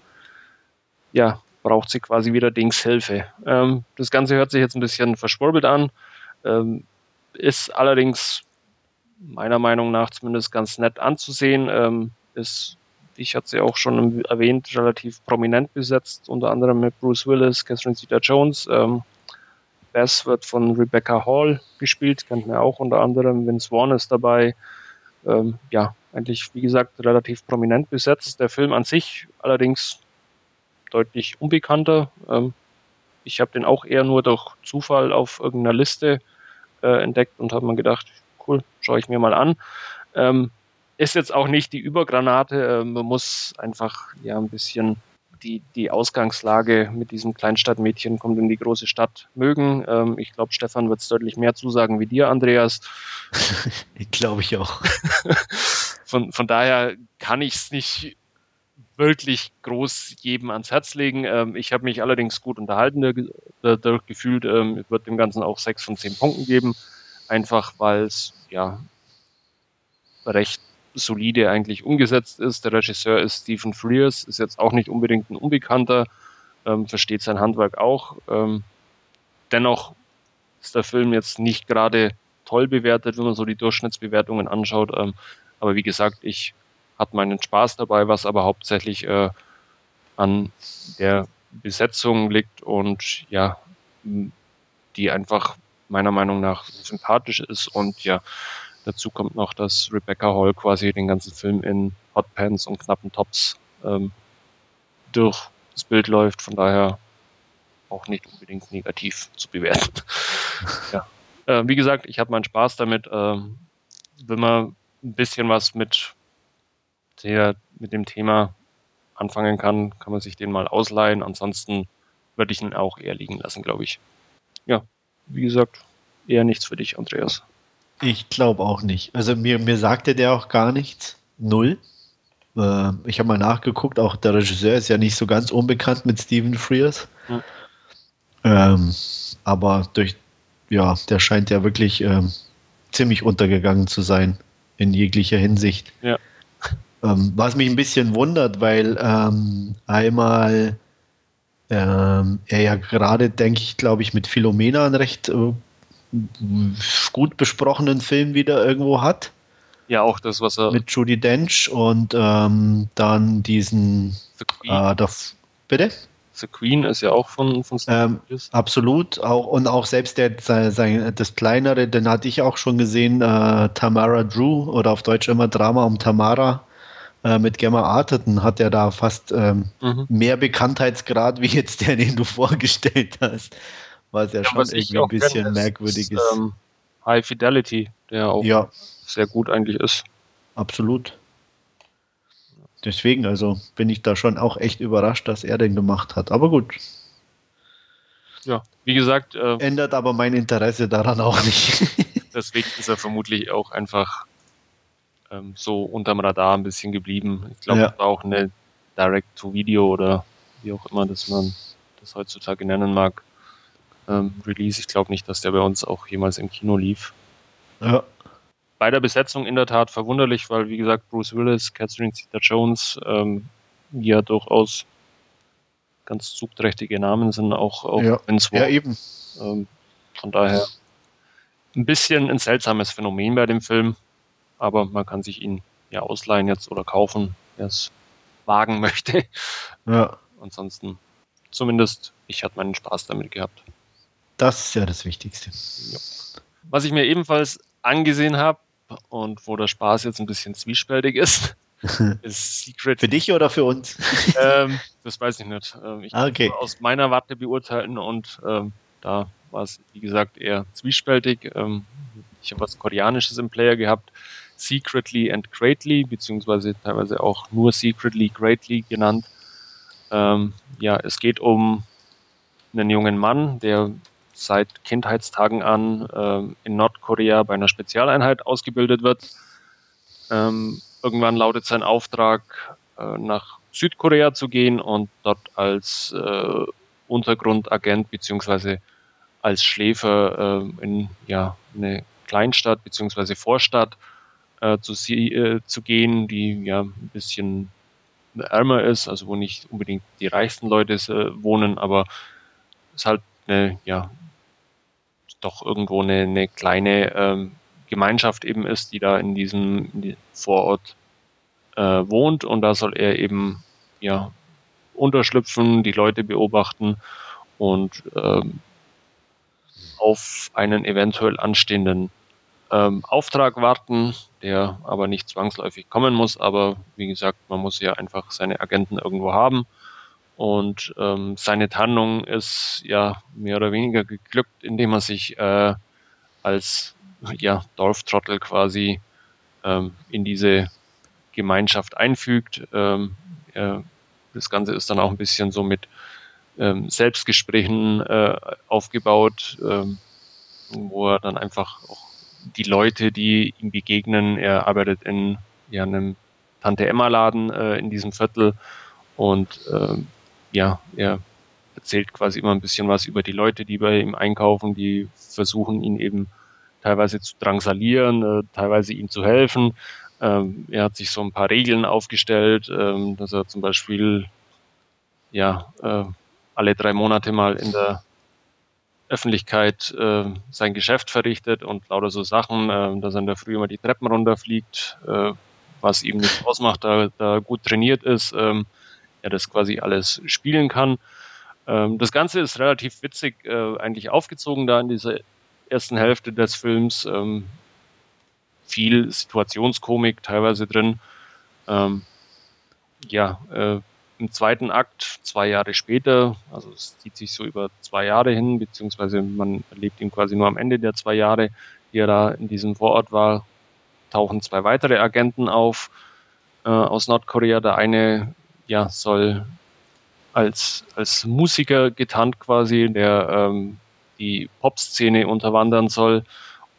S1: ja, braucht sie quasi wieder Dings Hilfe. Ähm, das Ganze hört sich jetzt ein bisschen verschwurbelt an, ähm, ist allerdings meiner Meinung nach zumindest ganz nett anzusehen. Ähm, ist, ich hatte sie auch schon erwähnt, relativ prominent besetzt, unter anderem mit Bruce Willis, Catherine Zeta-Jones. Ähm, Bess wird von Rebecca Hall gespielt, kennt man auch unter anderem. Vince Vaughn ist dabei. Ähm, ja, eigentlich, wie gesagt, relativ prominent besetzt. Der Film an sich allerdings deutlich unbekannter. Ähm, ich habe den auch eher nur durch Zufall auf irgendeiner Liste äh, entdeckt und habe mir gedacht, cool, schaue ich mir mal an. Ähm, ist jetzt auch nicht die Übergranate. Äh, man muss einfach ja ein bisschen die, die Ausgangslage mit diesem Kleinstadtmädchen kommt in die große Stadt mögen. Ähm, ich glaube, Stefan wird es deutlich mehr zusagen wie dir, Andreas.
S2: ich glaube ich auch.
S1: von, von daher kann ich es nicht wirklich groß jedem ans Herz legen. Ähm, ich habe mich allerdings gut unterhalten dadurch gefühlt. Ähm, ich würde dem Ganzen auch sechs von zehn Punkten geben. Einfach weil es ja recht solide eigentlich umgesetzt ist. Der Regisseur ist Stephen Frears, ist jetzt auch nicht unbedingt ein Unbekannter, ähm, versteht sein Handwerk auch. Ähm, dennoch ist der Film jetzt nicht gerade toll bewertet, wenn man so die Durchschnittsbewertungen anschaut. Ähm, aber wie gesagt, ich hatte meinen Spaß dabei, was aber hauptsächlich äh, an der Besetzung liegt und ja, die einfach meiner Meinung nach sympathisch ist und ja, Dazu kommt noch, dass Rebecca Hall quasi den ganzen Film in Hotpants und knappen Tops ähm, durch das Bild läuft. Von daher auch nicht unbedingt negativ zu bewerten. ja. Äh, wie gesagt, ich habe meinen Spaß damit. Ähm, wenn man ein bisschen was mit, der, mit dem Thema anfangen kann, kann man sich den mal ausleihen. Ansonsten würde ich ihn auch eher liegen lassen, glaube ich. Ja, wie gesagt, eher nichts für dich, Andreas.
S2: Ich glaube auch nicht. Also mir, mir sagte der auch gar nichts. Null. Äh, ich habe mal nachgeguckt, auch der Regisseur ist ja nicht so ganz unbekannt mit Stephen Frears. Ja. Ähm, aber durch, ja, der scheint ja wirklich ähm, ziemlich untergegangen zu sein in jeglicher Hinsicht. Ja. Ähm, was mich ein bisschen wundert, weil ähm, einmal ähm, er ja gerade, denke ich, glaube ich, mit Philomena ein recht äh, gut besprochenen Film wieder irgendwo hat.
S1: Ja, auch das, was er.
S2: Mit Judy Dench und ähm, dann diesen. The Queen. Äh, der, bitte?
S1: The Queen ist ja auch von, von
S2: ähm, Absolut. Auch, und auch selbst der, sein, das kleinere, den hatte ich auch schon gesehen, äh, Tamara Drew oder auf Deutsch immer Drama um Tamara äh, mit Gemma Arterton hat er da fast ähm, mhm. mehr Bekanntheitsgrad wie jetzt der, den du vorgestellt hast was ja, ja schon irgendwie ein bisschen kenn, merkwürdig ist. ist. Ähm,
S1: High Fidelity, der auch ja. sehr gut eigentlich ist.
S2: Absolut. Deswegen, also bin ich da schon auch echt überrascht, dass er den gemacht hat. Aber gut.
S1: Ja, wie gesagt.
S2: Äh, Ändert aber mein Interesse daran auch nicht.
S1: deswegen ist er vermutlich auch einfach ähm, so unterm Radar ein bisschen geblieben. Ich glaube, ja. das war auch eine Direct-to-Video oder wie auch immer, dass man das heutzutage nennen mag ähm, Release. Ich glaube nicht, dass der bei uns auch jemals im Kino lief. Ja. Bei der Besetzung in der Tat verwunderlich, weil wie gesagt Bruce Willis, Catherine Zeta-Jones ähm, ja durchaus ganz zugträchtige Namen sind, auch, auch
S2: ja. Vince Ja, eben.
S1: Ähm, von daher ein bisschen ein seltsames Phänomen bei dem Film, aber man kann sich ihn ja ausleihen jetzt oder kaufen, wer es wagen möchte. Ja. Ansonsten, zumindest, ich hatte meinen Spaß damit gehabt.
S2: Das ist ja das Wichtigste. Ja.
S1: Was ich mir ebenfalls angesehen habe und wo der Spaß jetzt ein bisschen zwiespältig ist, ist
S2: Secret. Für dich oder für uns?
S1: ähm, das weiß ich nicht. Ähm, ich ah, okay. kann aus meiner Warte beurteilen und ähm, da war es, wie gesagt, eher zwiespältig. Ähm, ich habe was Koreanisches im Player gehabt, Secretly and Greatly, beziehungsweise teilweise auch nur Secretly Greatly genannt. Ähm, ja, es geht um einen jungen Mann, der seit Kindheitstagen an ähm, in Nordkorea bei einer Spezialeinheit ausgebildet wird. Ähm, irgendwann lautet sein Auftrag, äh, nach Südkorea zu gehen und dort als äh, Untergrundagent beziehungsweise als Schläfer äh, in ja, eine Kleinstadt beziehungsweise Vorstadt äh, zu, äh, zu gehen, die ja ein bisschen ärmer ist, also wo nicht unbedingt die reichsten Leute äh, wohnen, aber es halt eine, ja, doch irgendwo eine, eine kleine ähm, Gemeinschaft eben ist, die da in diesem Vorort äh, wohnt und da soll er eben ja unterschlüpfen, die Leute beobachten und ähm, auf einen eventuell anstehenden ähm, Auftrag warten, der aber nicht zwangsläufig kommen muss. Aber wie gesagt, man muss ja einfach seine Agenten irgendwo haben. Und ähm, seine Tarnung ist ja mehr oder weniger geglückt, indem er sich äh, als ja, Dorftrottel quasi ähm, in diese Gemeinschaft einfügt. Ähm, äh, das Ganze ist dann auch ein bisschen so mit ähm, Selbstgesprächen äh, aufgebaut, ähm, wo er dann einfach auch die Leute, die ihm begegnen, er arbeitet in ja, einem Tante Emma Laden äh, in diesem Viertel und ähm, ja, er erzählt quasi immer ein bisschen was über die Leute, die bei ihm einkaufen, die versuchen ihn eben teilweise zu drangsalieren, äh, teilweise ihm zu helfen. Ähm, er hat sich so ein paar Regeln aufgestellt, ähm, dass er zum Beispiel ja äh, alle drei Monate mal in der Öffentlichkeit äh, sein Geschäft verrichtet und lauter so Sachen, dass er in der Früh immer die Treppen runterfliegt, was ihm nicht ausmacht, da, da gut trainiert ist, ähm, er das quasi alles spielen kann. Ähm, das Ganze ist relativ witzig äh, eigentlich aufgezogen da in dieser ersten Hälfte des Films. Ähm, viel Situationskomik teilweise drin. Ähm, ja, äh, im zweiten Akt, zwei Jahre später, also es zieht sich so über zwei Jahre hin, beziehungsweise man erlebt ihn quasi nur am Ende der zwei Jahre, die er da in diesem Vorort war, tauchen zwei weitere Agenten auf äh, aus Nordkorea. Der eine ja, soll als, als Musiker getarnt quasi, der ähm, die Popszene unterwandern soll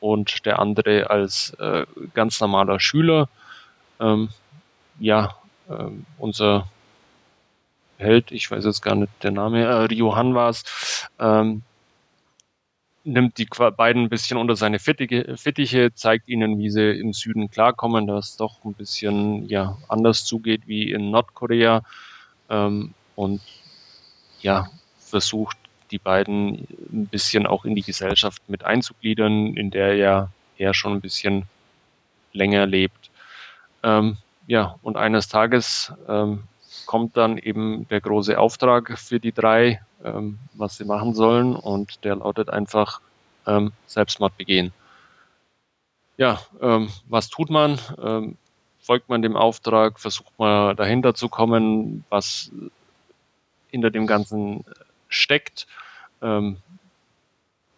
S1: und der andere als äh, ganz normaler Schüler. Ähm, ja, äh, unser Held, ich weiß jetzt gar nicht der Name, äh, Johann war es, ähm, nimmt die beiden ein bisschen unter seine Fittiche, zeigt ihnen, wie sie im Süden klarkommen, dass es doch ein bisschen ja, anders zugeht wie in Nordkorea ähm, und ja, versucht die beiden ein bisschen auch in die Gesellschaft mit einzugliedern, in der ja er schon ein bisschen länger lebt. Ähm, ja, und eines Tages ähm, kommt dann eben der große Auftrag für die drei, ähm, was sie machen sollen, und der lautet einfach ähm, Selbstmord begehen. Ja, ähm, was tut man? Ähm, folgt man dem Auftrag? Versucht man dahinter zu kommen, was hinter dem Ganzen steckt? Ähm,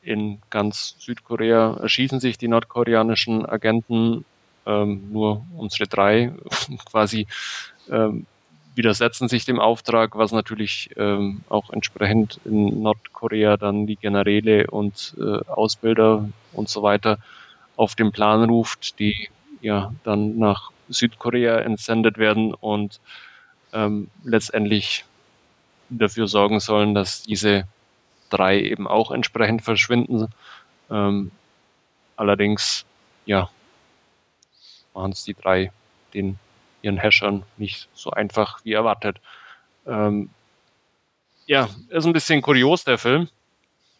S1: in ganz Südkorea erschießen sich die nordkoreanischen Agenten, ähm, nur unsere drei quasi ähm, widersetzen sich dem Auftrag, was natürlich ähm, auch entsprechend in Nordkorea dann die Generäle und äh, Ausbilder und so weiter auf den Plan ruft, die ja dann nach Südkorea entsendet werden und ähm, letztendlich dafür sorgen sollen, dass diese drei eben auch entsprechend verschwinden. Ähm, allerdings, ja, machen es die drei den ihren Hashern nicht so einfach wie erwartet. Ähm, ja, ist ein bisschen kurios, der Film.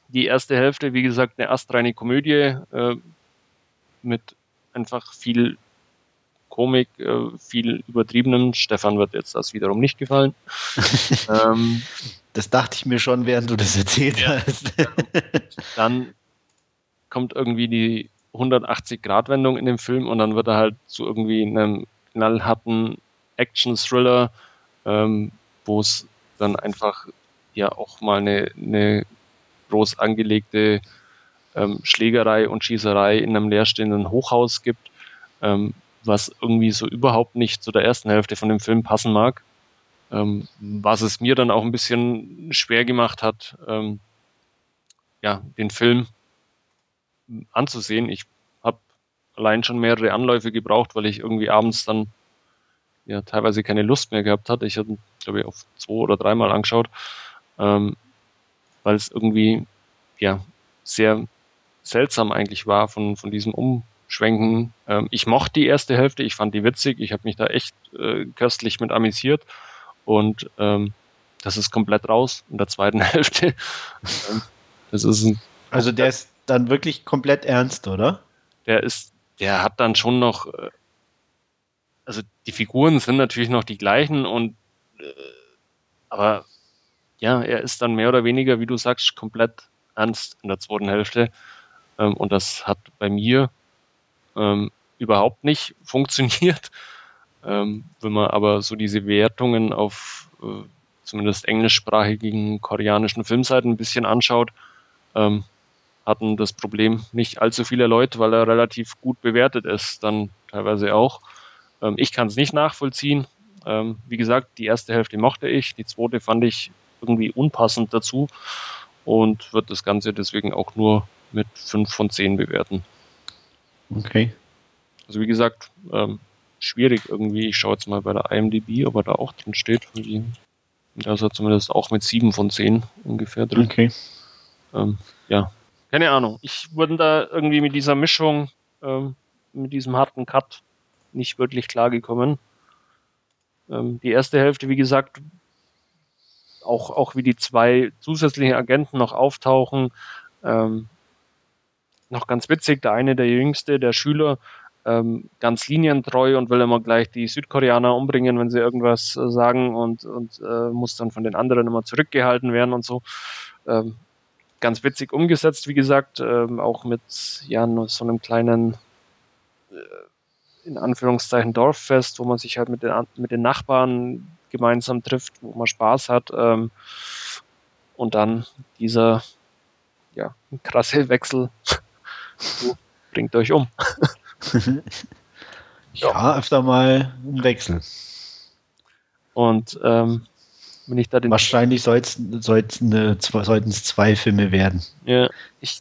S1: Die erste Hälfte, wie gesagt, eine astreine Komödie äh, mit einfach viel Komik, äh, viel übertriebenem. Stefan wird jetzt das wiederum nicht gefallen.
S2: ähm, das dachte ich mir schon, während du das erzählt ja. hast.
S1: dann kommt irgendwie die 180-Grad-Wendung in dem Film und dann wird er halt zu irgendwie einem knallharten Action-Thriller, ähm, wo es dann einfach ja auch mal eine, eine groß angelegte ähm, Schlägerei und Schießerei in einem leerstehenden Hochhaus gibt, ähm, was irgendwie so überhaupt nicht zu der ersten Hälfte von dem Film passen mag. Ähm, was es mir dann auch ein bisschen schwer gemacht hat, ähm, ja, den Film anzusehen. Ich allein schon mehrere Anläufe gebraucht, weil ich irgendwie abends dann ja teilweise keine Lust mehr gehabt hatte. Ich hatte, glaube ich, auf zwei oder dreimal angeschaut, ähm, weil es irgendwie ja sehr seltsam eigentlich war von, von diesem Umschwenken. Ähm, ich mochte die erste Hälfte, ich fand die witzig, ich habe mich da echt äh, köstlich mit amüsiert und ähm, das ist komplett raus in der zweiten Hälfte.
S2: Ähm, das ist also der ist dann wirklich komplett ernst, oder?
S1: Der ist, der hat dann schon noch, äh, also die Figuren sind natürlich noch die gleichen und äh, aber ja, er ist dann mehr oder weniger, wie du sagst, komplett ernst in der zweiten Hälfte. Ähm, und das hat bei mir ähm, überhaupt nicht funktioniert. Ähm, wenn man aber so diese Wertungen auf äh, zumindest englischsprachigen koreanischen Filmseiten ein bisschen anschaut, hatten das Problem nicht allzu viele Leute, weil er relativ gut bewertet ist, dann teilweise auch. Ähm, ich kann es nicht nachvollziehen. Ähm, wie gesagt, die erste Hälfte mochte ich, die zweite fand ich irgendwie unpassend dazu und wird das Ganze deswegen auch nur mit 5 von 10 bewerten.
S2: Okay.
S1: Also wie gesagt, ähm, schwierig irgendwie. Ich schaue jetzt mal bei der IMDb, ob er da auch drin steht. Da ist er zumindest auch mit 7 von 10 ungefähr drin.
S2: Okay.
S1: Ähm, ja, keine Ahnung. Ich wurde da irgendwie mit dieser Mischung, ähm, mit diesem harten Cut nicht wirklich klargekommen. Ähm, die erste Hälfte, wie gesagt, auch, auch wie die zwei zusätzlichen Agenten noch auftauchen, ähm, noch ganz witzig, der eine, der jüngste, der Schüler, ähm, ganz linientreu und will immer gleich die Südkoreaner umbringen, wenn sie irgendwas äh, sagen und, und äh, muss dann von den anderen immer zurückgehalten werden und so. Ähm, ganz witzig umgesetzt, wie gesagt, ähm, auch mit ja, so einem kleinen, äh, in Anführungszeichen, Dorffest, wo man sich halt mit den, mit den Nachbarn gemeinsam trifft, wo man Spaß hat. Ähm, und dann dieser ja, krasse Wechsel bringt euch um.
S2: ja, öfter mal ein Wechsel.
S1: Und ähm, wenn ich da den.
S2: Wahrscheinlich sollten es zwei Filme werden.
S1: Ja, ich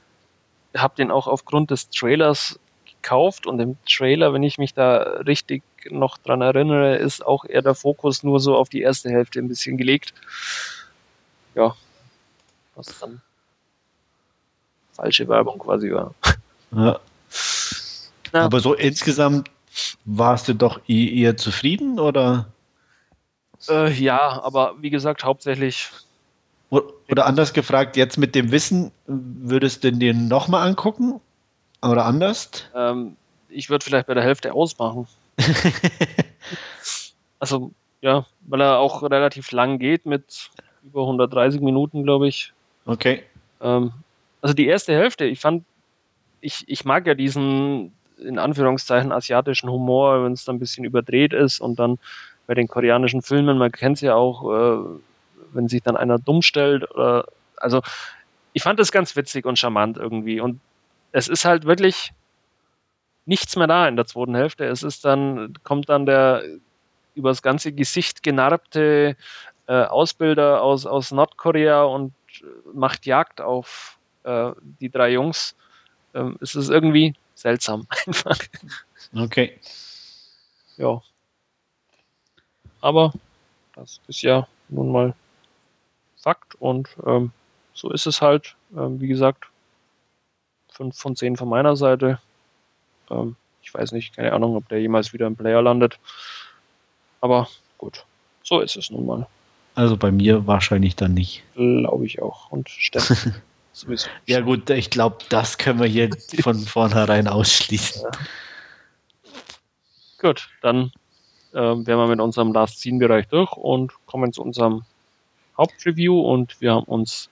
S1: habe den auch aufgrund des Trailers gekauft und im Trailer, wenn ich mich da richtig noch dran erinnere, ist auch eher der Fokus nur so auf die erste Hälfte ein bisschen gelegt. Ja, was dann falsche Werbung quasi war.
S2: Ja. Ja. Aber so insgesamt warst du doch eher zufrieden oder?
S1: Äh, ja, aber wie gesagt, hauptsächlich.
S2: Oder anders gefragt, jetzt mit dem Wissen, würdest du den nochmal angucken? Oder anders?
S1: Ähm, ich würde vielleicht bei der Hälfte ausmachen. also, ja, weil er auch relativ lang geht mit über 130 Minuten, glaube ich.
S2: Okay.
S1: Ähm, also die erste Hälfte, ich fand, ich, ich mag ja diesen, in Anführungszeichen, asiatischen Humor, wenn es dann ein bisschen überdreht ist und dann bei den koreanischen Filmen, man kennt es ja auch, äh, wenn sich dann einer dumm stellt. Oder, also ich fand das ganz witzig und charmant irgendwie. Und es ist halt wirklich nichts mehr da in der zweiten Hälfte. Es ist dann, kommt dann der übers ganze Gesicht genarbte äh, Ausbilder aus, aus Nordkorea und macht Jagd auf äh, die drei Jungs. Ähm, es ist irgendwie seltsam einfach.
S2: Okay.
S1: Ja. Aber das ist ja nun mal Fakt und ähm, so ist es halt. Ähm, wie gesagt, 5 von 10 von meiner Seite. Ähm, ich weiß nicht, keine Ahnung, ob der jemals wieder im Player landet. Aber gut, so ist es nun mal.
S2: Also bei mir wahrscheinlich dann nicht.
S1: Glaube ich auch. Und Steffen.
S2: sowieso. Ja gut, ich glaube, das können wir hier von vornherein ausschließen. Ja.
S1: Gut, dann wären wir mit unserem Last Scene Bereich durch und kommen zu unserem Hauptreview und wir haben uns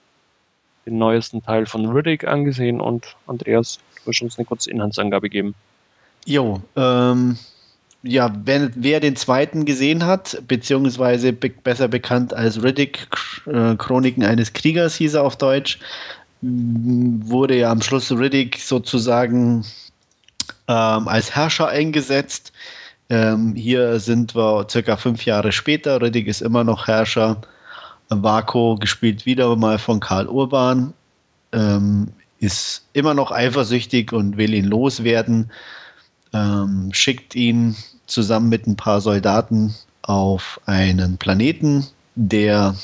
S1: den neuesten Teil von Riddick angesehen und Andreas, du wirst uns eine kurze Inhaltsangabe geben.
S2: Jo, ähm, ja, wer, wer, den zweiten gesehen hat, beziehungsweise be besser bekannt als Riddick, äh, Chroniken eines Kriegers hieß er auf Deutsch, wurde ja am Schluss Riddick sozusagen ähm, als Herrscher eingesetzt. Ähm, hier sind wir circa fünf Jahre später. Riddick ist immer noch Herrscher. Vako, gespielt wieder mal von Karl Urban, ähm, ist immer noch eifersüchtig und will ihn loswerden. Ähm, schickt ihn zusammen mit ein paar Soldaten auf einen Planeten, der,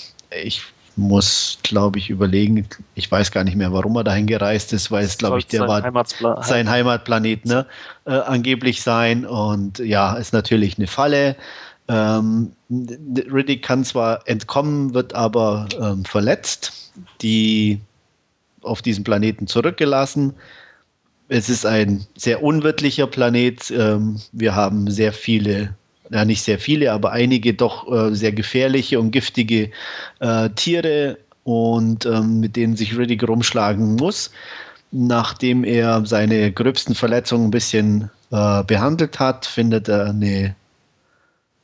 S2: ich muss, glaube ich, überlegen, ich weiß gar nicht mehr, warum er dahin gereist ist, weil es, glaube ich, der war Heimatpla sein Heimatplanet, ne, äh, angeblich sein. Und ja, ist natürlich eine Falle. Ähm, Riddick kann zwar entkommen, wird aber ähm, verletzt, die auf diesem Planeten zurückgelassen. Es ist ein sehr unwirtlicher Planet. Ähm, wir haben sehr viele ja nicht sehr viele, aber einige doch äh, sehr gefährliche und giftige äh, Tiere und ähm, mit denen sich Riddick rumschlagen muss. Nachdem er seine gröbsten Verletzungen ein bisschen äh, behandelt hat, findet er eine,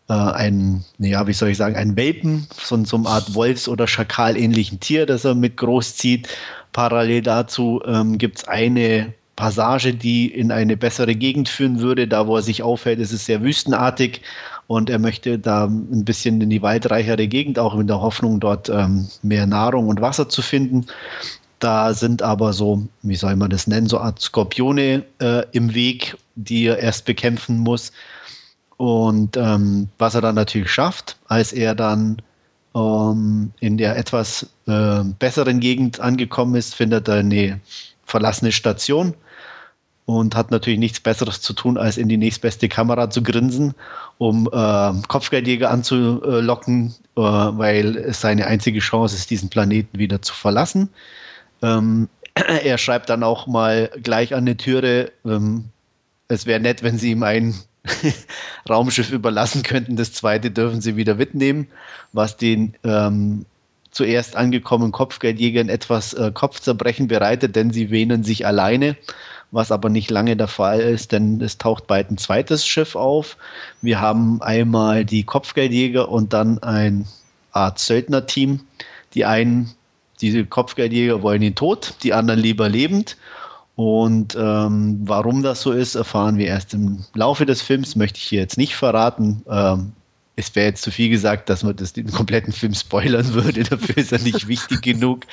S2: äh, ein, ja, wie soll ich sagen, ein Welpen von so einer Art Wolfs- oder Schakal-ähnlichen Tier, das er mit großzieht. Parallel dazu ähm, gibt es eine Passage, die in eine bessere Gegend führen würde. Da, wo er sich aufhält, ist es sehr wüstenartig und er möchte da ein bisschen in die waldreichere Gegend, auch in der Hoffnung, dort ähm, mehr Nahrung und Wasser zu finden. Da sind aber so, wie soll man das nennen, so Art Skorpione äh, im Weg, die er erst bekämpfen muss. Und ähm, was er dann natürlich schafft, als er dann ähm, in der etwas äh, besseren Gegend angekommen ist, findet er eine verlassene Station und hat natürlich nichts Besseres zu tun, als in die nächstbeste Kamera zu grinsen, um äh, Kopfgeldjäger anzulocken, äh, weil es seine einzige Chance ist, diesen Planeten wieder zu verlassen. Ähm, er schreibt dann auch mal gleich an die Türe, ähm, es wäre nett, wenn sie ihm ein Raumschiff überlassen könnten. Das zweite dürfen sie wieder mitnehmen, was den ähm, zuerst angekommenen Kopfgeldjägern etwas äh, Kopfzerbrechen bereitet, denn sie wähnen sich alleine was aber nicht lange der Fall ist, denn es taucht bald ein zweites Schiff auf. Wir haben einmal die Kopfgeldjäger und dann ein Art Söldnerteam. Die einen, diese Kopfgeldjäger wollen ihn tot, die anderen lieber lebend. Und ähm, warum das so ist, erfahren wir erst im Laufe des Films, möchte ich hier jetzt nicht verraten. Ähm, es wäre jetzt zu viel gesagt, dass man das den kompletten Film spoilern würde. Dafür ist er nicht wichtig genug.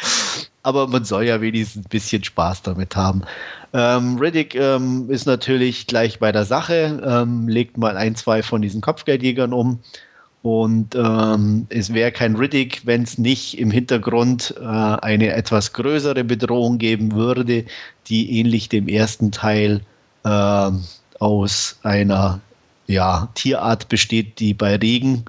S2: Aber man soll ja wenigstens ein bisschen Spaß damit haben. Ähm, Riddick ähm, ist natürlich gleich bei der Sache, ähm, legt mal ein, zwei von diesen Kopfgeldjägern um. Und ähm, es wäre kein Riddick, wenn es nicht im Hintergrund äh, eine etwas größere Bedrohung geben würde, die ähnlich dem ersten Teil äh, aus einer ja, Tierart besteht, die bei Regen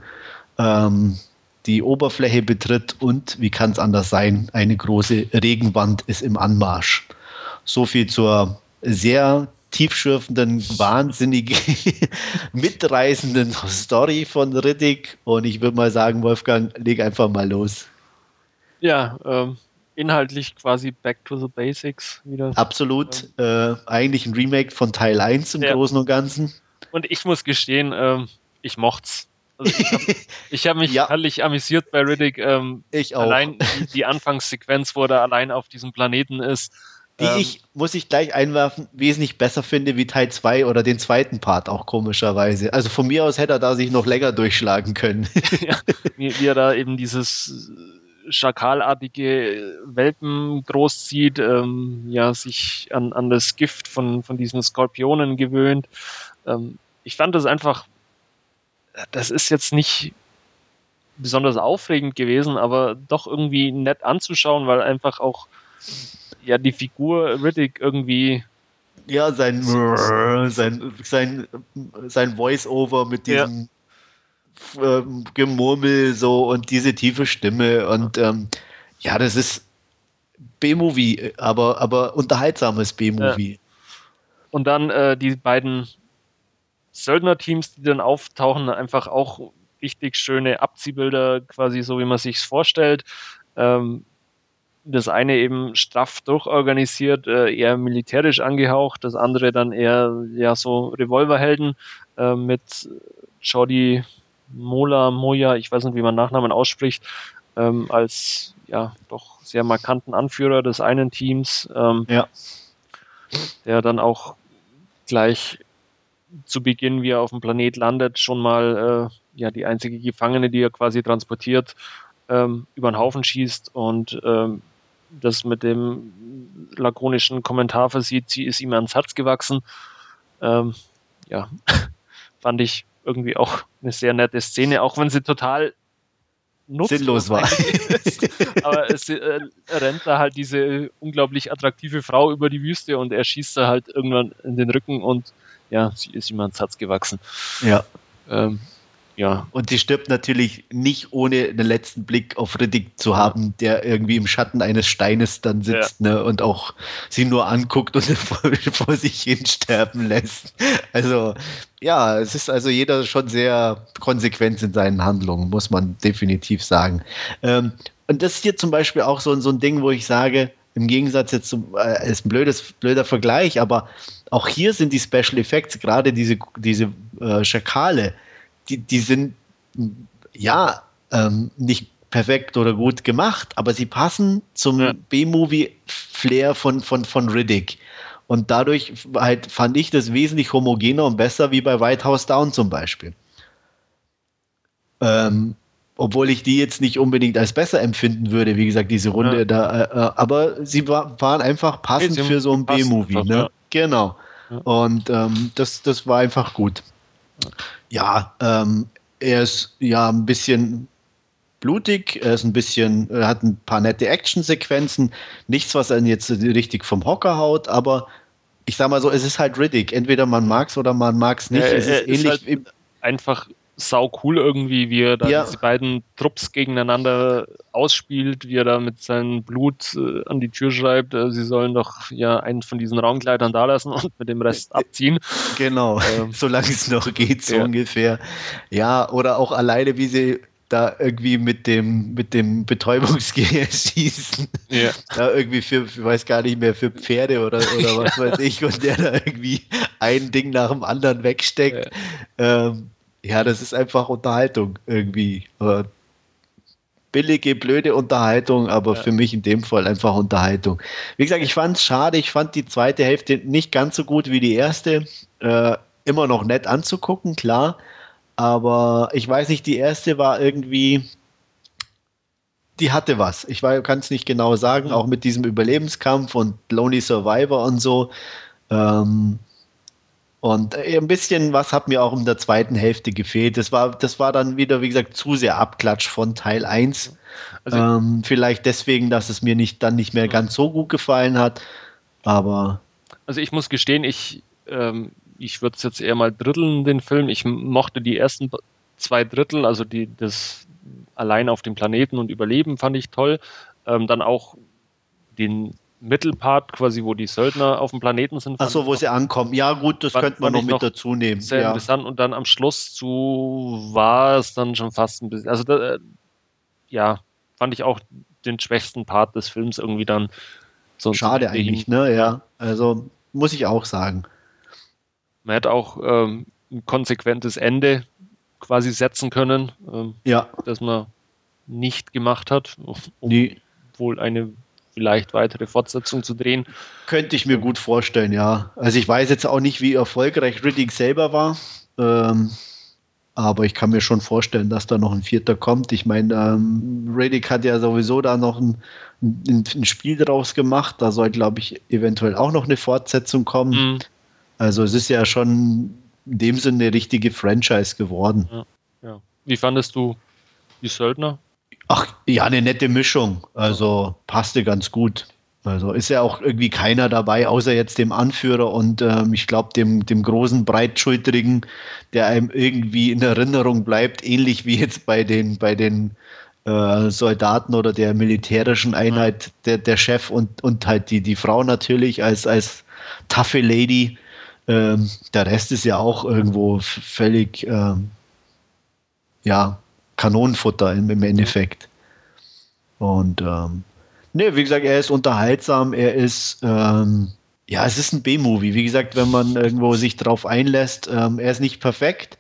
S2: ähm, die Oberfläche betritt und, wie kann es anders sein, eine große Regenwand ist im Anmarsch. So viel zur sehr tiefschürfenden, wahnsinnig mitreißenden Story von Riddick. Und ich würde mal sagen, Wolfgang, leg einfach mal los.
S1: Ja, ähm, inhaltlich quasi Back to the Basics wieder.
S2: Absolut. Ähm, äh, eigentlich ein Remake von Teil 1 im ja. Großen und Ganzen.
S1: Und ich muss gestehen, ähm, ich mocht's. Also ich habe hab mich ja. herrlich amüsiert bei Riddick. Ähm,
S2: ich auch.
S1: Allein die, die Anfangssequenz, wo er allein auf diesem Planeten ist
S2: die ähm, ich, muss ich gleich einwerfen, wesentlich besser finde wie Teil 2 oder den zweiten Part auch komischerweise. Also von mir aus hätte er da sich noch länger durchschlagen können.
S1: ja, wie, wie, er da eben dieses schakalartige Welpen großzieht, ähm, ja, sich an, an das Gift von, von diesen Skorpionen gewöhnt. Ähm, ich fand das einfach, das ist jetzt nicht besonders aufregend gewesen, aber doch irgendwie nett anzuschauen, weil einfach auch ja die Figur Riddick irgendwie
S2: ja sein sein sein sein Voice-Over mit diesem ja. ähm, Gemurmel so und diese tiefe Stimme und ähm, ja das ist B-Movie aber aber unterhaltsames B-Movie ja.
S1: und dann äh, die beiden Söldner-Teams, die dann auftauchen, einfach auch richtig schöne Abziehbilder, quasi so wie man sich vorstellt. Ähm, das eine eben straff durchorganisiert, äh, eher militärisch angehaucht, das andere dann eher ja so Revolverhelden äh, mit Jody Mola, Moja, ich weiß nicht, wie man Nachnamen ausspricht. ähm, als ja doch sehr markanten Anführer des einen Teams, ähm,
S2: Ja.
S1: der dann auch gleich zu Beginn, wie er auf dem Planet landet, schon mal äh, ja die einzige Gefangene, die er quasi transportiert, ähm, über den Haufen schießt und ähm, das mit dem lakonischen Kommentar versieht, sie ist ihm ans Herz gewachsen. Ähm, ja, fand ich irgendwie auch eine sehr nette Szene, auch wenn sie total
S2: Sinnlos war.
S1: Aber es äh, rennt da halt diese unglaublich attraktive Frau über die Wüste und er schießt da halt irgendwann in den Rücken und ja, sie ist ihm ans Herz gewachsen.
S2: ja.
S1: Ähm, ja,
S2: Und sie stirbt natürlich nicht ohne einen letzten Blick auf Riddick zu haben, der irgendwie im Schatten eines Steines dann sitzt ne, und auch sie nur anguckt und vor, vor sich hin sterben lässt. Also ja, es ist also jeder schon sehr konsequent in seinen Handlungen, muss man definitiv sagen. Ähm, und das ist hier zum Beispiel auch so, so ein Ding, wo ich sage, im Gegensatz jetzt zum, äh, ist ein blödes, blöder Vergleich, aber auch hier sind die Special Effects, gerade diese, diese äh, Schakale, die, die sind ja ähm, nicht perfekt oder gut gemacht, aber sie passen zum
S1: Ja.
S2: B-Movie-Flair von, von, von Riddick. Und dadurch halt fand ich das wesentlich homogener und besser wie bei White House Down zum Beispiel. Ähm, obwohl ich die jetzt nicht unbedingt als besser empfinden würde, wie gesagt, diese Runde
S1: Ja.
S2: da, äh, äh, aber sie war, waren einfach passend
S1: haben
S2: für so ein B-Movie, ne?
S1: ja.
S2: Genau. Und ähm, das, das war einfach gut. Ja, ähm, er ist ja ein bisschen blutig, er ist ein bisschen, er hat ein paar nette Actionsequenzen, nichts, was einen jetzt richtig vom Hocker haut, aber ich sag mal so, es ist halt Riddick. Entweder man mag's oder man mag's nicht.
S1: Ja,
S2: es
S1: er
S2: ist
S1: ist
S2: ähnlich
S1: halt- einfach sau cool irgendwie, wie er da
S2: Ja.
S1: diese beiden Trupps gegeneinander ausspielt, wie er da mit seinem Blut äh, an die Tür schreibt, äh, sie sollen doch ja einen von diesen Raumkleidern da lassen und mit dem Rest abziehen.
S2: Genau,
S1: Ähm,
S2: solange es noch geht, so
S1: ja.
S2: ungefähr. Ja, oder auch alleine, wie sie da irgendwie mit dem, mit dem Betäubungsgewehr schießen.
S1: Ja.
S2: Da irgendwie für, für, weiß gar nicht mehr, für Pferde oder, oder was weiß ich, und der da irgendwie ein Ding nach dem anderen wegsteckt. Ja, ähm, ja das ist einfach Unterhaltung irgendwie. Aber billige, blöde Unterhaltung, aber
S1: Ja.
S2: für mich in dem Fall einfach Unterhaltung. Wie gesagt, ich fand es schade, ich fand die zweite Hälfte nicht ganz so gut wie die erste. Äh, immer noch nett anzugucken, klar. Aber ich weiß nicht, die erste war irgendwie, die hatte was. Ich kann es nicht genau sagen, auch mit diesem Überlebenskampf und Lonely Survivor und so. Ähm, und äh, ein bisschen was hat mir auch in der zweiten Hälfte gefehlt. Das war, das war dann wieder, wie gesagt, zu sehr Abklatsch von Teil 1.
S1: Also-
S2: ähm, vielleicht deswegen, dass es mir nicht, dann nicht mehr ganz so gut gefallen hat. Aber
S1: Also ich muss gestehen, ich, ähm, ich würde es jetzt eher mal dritteln, den Film. Ich mochte die ersten zwei Drittel, also die, das allein auf dem Planeten und Überleben fand ich toll. Ähm, dann auch den Mittelpart, quasi, wo die Söldner auf dem Planeten sind.
S2: ach so,
S1: fand
S2: wo sie ankommen. Ja, gut, das
S1: Fand-
S2: könnte man noch mit
S1: noch
S2: dazu nehmen.
S1: sehr
S2: Ja.
S1: interessant und dann am Schluss zu war es dann schon fast ein bisschen, also da, äh, ja, fand ich auch den schwächsten Part des Films irgendwie dann so
S2: Schade eigentlich, ne? Ja, also muss ich auch sagen.
S1: Man hätte auch ähm, ein konsequentes Ende quasi setzen können, ähm,
S2: Ja,
S1: das man nicht gemacht hat, um
S2: die
S1: wohl eine vielleicht weitere Fortsetzung zu drehen.
S2: könnte ich mir gut vorstellen, ja. Also ich weiß jetzt auch nicht, wie erfolgreich Riddick selber war. Ähm, aber ich kann mir schon vorstellen, dass da noch ein vierter kommt. Ich meine, ähm, Riddick hat ja sowieso da noch ein, ein, ein Spiel draus gemacht. Da soll, glaube ich, eventuell auch noch eine Fortsetzung kommen.
S1: Mhm.
S2: Also es ist ja schon in dem Sinne eine richtige Franchise geworden.
S1: Ja. Wie fandest du die Söldner?
S2: Ach, ja, eine nette Mischung. Also passte ganz gut. Also ist ja auch irgendwie keiner dabei, außer jetzt dem Anführer und ähm, ich glaube dem, dem großen Breitschultrigen, der einem irgendwie in Erinnerung bleibt, ähnlich wie jetzt bei den, bei den äh, Soldaten oder der militärischen Einheit, der, der Chef und, und halt die, die Frau natürlich als, als taffe Lady. Ähm, der Rest ist ja auch irgendwo völlig ähm, ja, Kanonenfutter im, Endeffekt. Und ähm, ne, wie gesagt, er ist unterhaltsam, er ist ähm, ja, es ist ein B-Movie. Wie gesagt, wenn man irgendwo sich drauf einlässt, ähm, er ist nicht perfekt,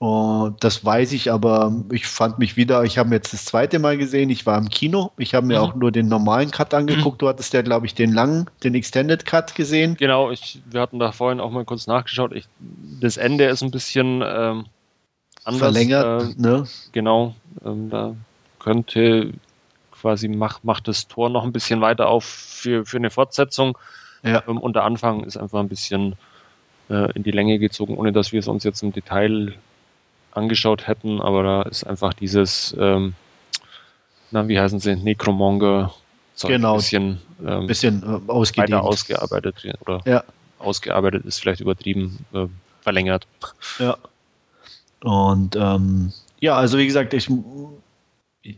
S2: Uh, das weiß ich, aber ich fand mich wieder, ich habe jetzt das zweite Mal gesehen, ich war im Kino, ich habe mir mhm. auch nur den normalen Cut angeguckt, mhm. du hattest ja, glaube ich, den langen, den Extended Cut gesehen.
S1: Genau, ich, wir hatten da vorhin auch mal kurz nachgeschaut, ich, das Ende ist ein bisschen ähm,
S2: anders. Verlängert, äh, ne?
S1: Genau, ähm, da könnte quasi, macht, macht das Tor noch ein bisschen weiter auf für, für eine Fortsetzung ja. ähm, und der Anfang ist einfach ein bisschen äh, in die Länge gezogen, ohne dass wir es uns jetzt im Detail angeschaut hätten, aber da ist einfach dieses, ähm, na, wie heißen sie, Necromonger,
S2: so genau,
S1: ein bisschen,
S2: ähm, bisschen äh, weiter
S1: ausgearbeitet oder ja. ausgearbeitet ist vielleicht übertrieben, äh, verlängert.
S2: Ja. Und ähm, ja, also wie gesagt, ich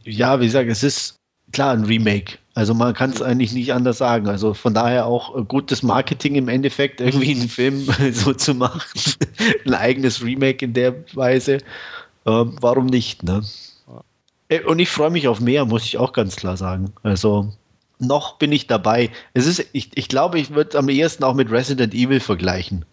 S2: ja, wie gesagt, es ist klar ein Remake. Also man kann es eigentlich nicht anders sagen. Also von daher auch äh, gutes Marketing im Endeffekt, irgendwie einen Film so zu machen. ein eigenes Remake in der Weise. Ähm, warum nicht, ne? Äh, und ich freue mich auf mehr, muss ich auch ganz klar sagen. Also noch bin ich dabei. Es ist, ich, ich glaube, ich würde am ehesten auch mit Resident Evil vergleichen.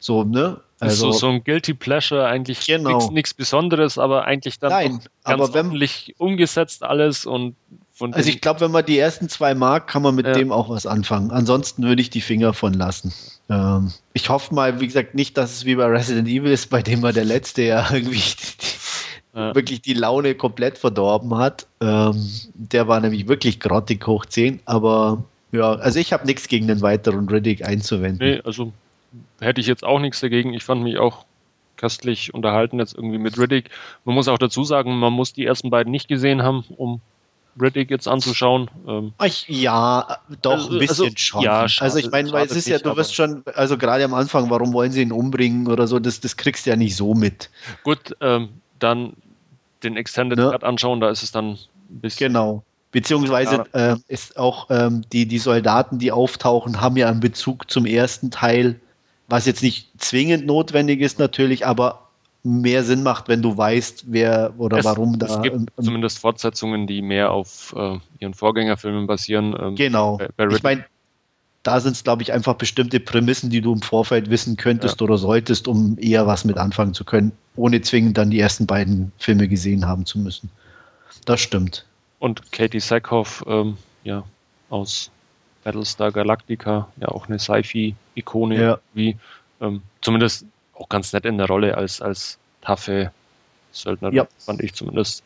S2: So, ne?
S1: Also, so, so ein Guilty Pleasure, eigentlich genau. nichts Besonderes, aber eigentlich dann
S2: Nein,
S1: ganz
S2: aber wenn,
S1: ordentlich umgesetzt alles und
S2: von also ich glaube, wenn man die ersten zwei mag, kann man mit ja. dem auch was anfangen. Ansonsten würde ich die Finger von lassen. Ähm, ich hoffe mal, wie gesagt, nicht, dass es wie bei Resident Evil ist, bei dem man der letzte ja irgendwie die, ja. wirklich die Laune komplett verdorben hat. Ähm, der war nämlich wirklich grottig hoch 10, aber ja, also ich habe nichts gegen den weiteren Riddick einzuwenden.
S1: Nee, also hätte ich jetzt auch nichts dagegen. Ich fand mich auch köstlich unterhalten jetzt irgendwie mit Riddick. Man muss auch dazu sagen, man muss die ersten beiden nicht gesehen haben, um Riddick jetzt anzuschauen.
S2: Ähm, ja, doch, also, ein bisschen also, schon. Ja, also ich meine, weil es ist ja, du wirst schon, also gerade am Anfang, warum wollen sie ihn umbringen oder so, das, das kriegst du ja nicht so mit.
S1: Gut, ähm, dann den Extended ne? Cut anschauen, da ist es dann ein bisschen.
S2: Genau. Beziehungsweise äh, ist auch ähm, die, die Soldaten, die auftauchen, haben ja einen Bezug zum ersten Teil, was jetzt nicht zwingend notwendig ist natürlich, aber mehr Sinn macht, wenn du weißt, wer oder es, warum da.
S1: Es gibt zumindest Fortsetzungen, die mehr auf äh, ihren Vorgängerfilmen basieren.
S2: Ähm, genau. Bei, bei ich meine, da sind es, glaube ich, einfach bestimmte Prämissen, die du im Vorfeld wissen könntest ja. oder solltest, um eher was mit anfangen zu können, ohne zwingend dann die ersten beiden Filme gesehen haben zu müssen. Das stimmt.
S1: Und Katie Sackhoff, ähm, ja, aus Battlestar Galactica, ja auch eine Sci-Fi-Ikone, ja. wie ähm, zumindest auch ganz nett in der Rolle als, als taffe Söldner, ja. fand ich zumindest.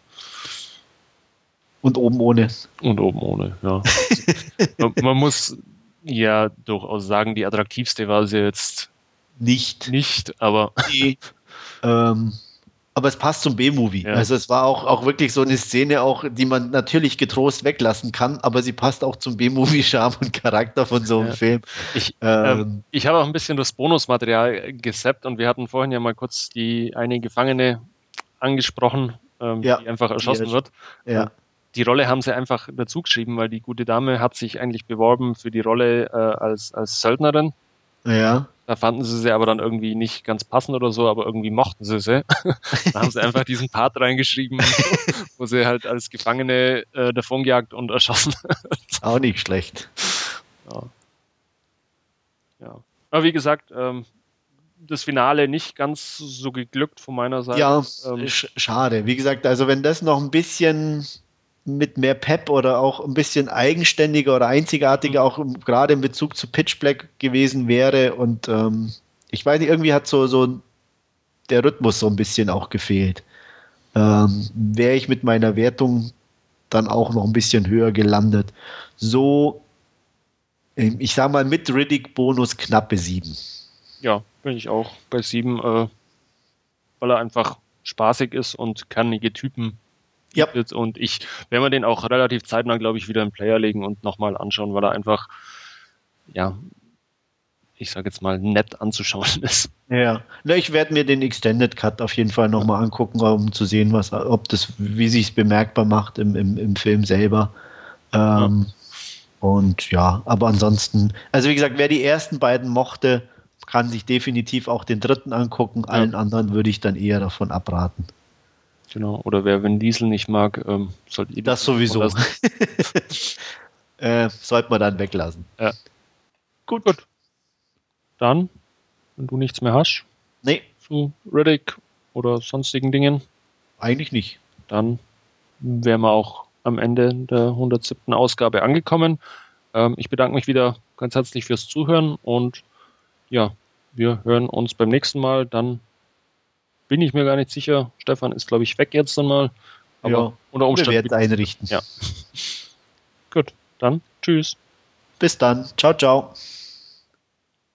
S2: Und oben ohne.
S1: Und oben ohne, ja. man, man, muss ja durchaus sagen, die attraktivste war sie jetzt
S2: nicht.
S1: Nicht, aber.
S2: Nee. ähm, aber es passt zum B-Movie. Ja. Also es war auch, auch wirklich so eine Szene, auch, die man natürlich getrost weglassen kann, aber sie passt auch zum B-Movie-Charme und Charakter von so einem ja. Film.
S1: Ich, ähm, ähm, ich habe auch ein bisschen das Bonusmaterial gesappt und wir hatten vorhin ja mal kurz die eine Gefangene angesprochen, ähm, ja. die einfach erschossen wird.
S2: Ja.
S1: Die Rolle haben sie einfach dazu geschrieben, weil die gute Dame hat sich eigentlich beworben für die Rolle äh, als, als Söldnerin.
S2: Ja.
S1: Da fanden sie sie aber dann irgendwie nicht ganz passend oder so, aber irgendwie mochten sie sie. da haben sie einfach diesen Part reingeschrieben, wo sie halt als Gefangene äh, davongejagt und erschossen
S2: Auch nicht schlecht.
S1: Ja. ja. Aber wie gesagt, ähm, das Finale nicht ganz so geglückt von meiner Seite.
S2: Ja, ähm, schade. Wie gesagt, also wenn das noch ein bisschen mit mehr Pep oder auch ein bisschen eigenständiger oder einzigartiger, mhm. auch gerade in Bezug zu Pitch Black gewesen wäre. Und ähm, ich weiß nicht, irgendwie hat so, so der Rhythmus so ein bisschen auch gefehlt. Ähm, wäre ich mit meiner Wertung dann auch noch ein bisschen höher gelandet. So, ähm, ich sag mal, mit Riddick-Bonus knappe sieben.
S1: Ja, bin ich auch bei sieben, äh, weil er einfach spaßig ist und kernige Typen
S2: ja.
S1: Und ich werde mir den auch relativ zeitnah, glaube ich, wieder in Player legen und nochmal anschauen, weil er einfach, ja, ich sage jetzt mal, nett anzuschauen ist.
S2: Ja, Na, ich werde mir den Extended Cut auf jeden Fall nochmal angucken, um zu sehen, was, ob das, wie sich es bemerkbar macht im, im, im Film selber. Ähm, ja. Und ja, aber ansonsten, also wie gesagt, wer die ersten beiden mochte, kann sich definitiv auch den dritten angucken. Allen ja. anderen würde ich dann eher davon abraten.
S1: Genau. Oder wer Vin Diesel nicht mag, ähm,
S2: sollte Das sowieso. äh, sollte man dann weglassen.
S1: Ja. Gut, gut. Dann, wenn du nichts mehr hast.
S2: Nee.
S1: Zu Riddick oder sonstigen Dingen?
S2: Eigentlich nicht.
S1: Dann wären wir auch am Ende der 107. Ausgabe angekommen. Ähm, ich bedanke mich wieder ganz herzlich fürs Zuhören und ja, wir hören uns beim nächsten Mal. Dann bin ich mir gar nicht sicher. Stefan ist, glaube ich, weg jetzt einmal.
S2: Aber ja, unter Umständen. Wir werden einrichten.
S1: Ja. Gut, dann tschüss.
S2: Bis dann. Ciao, ciao.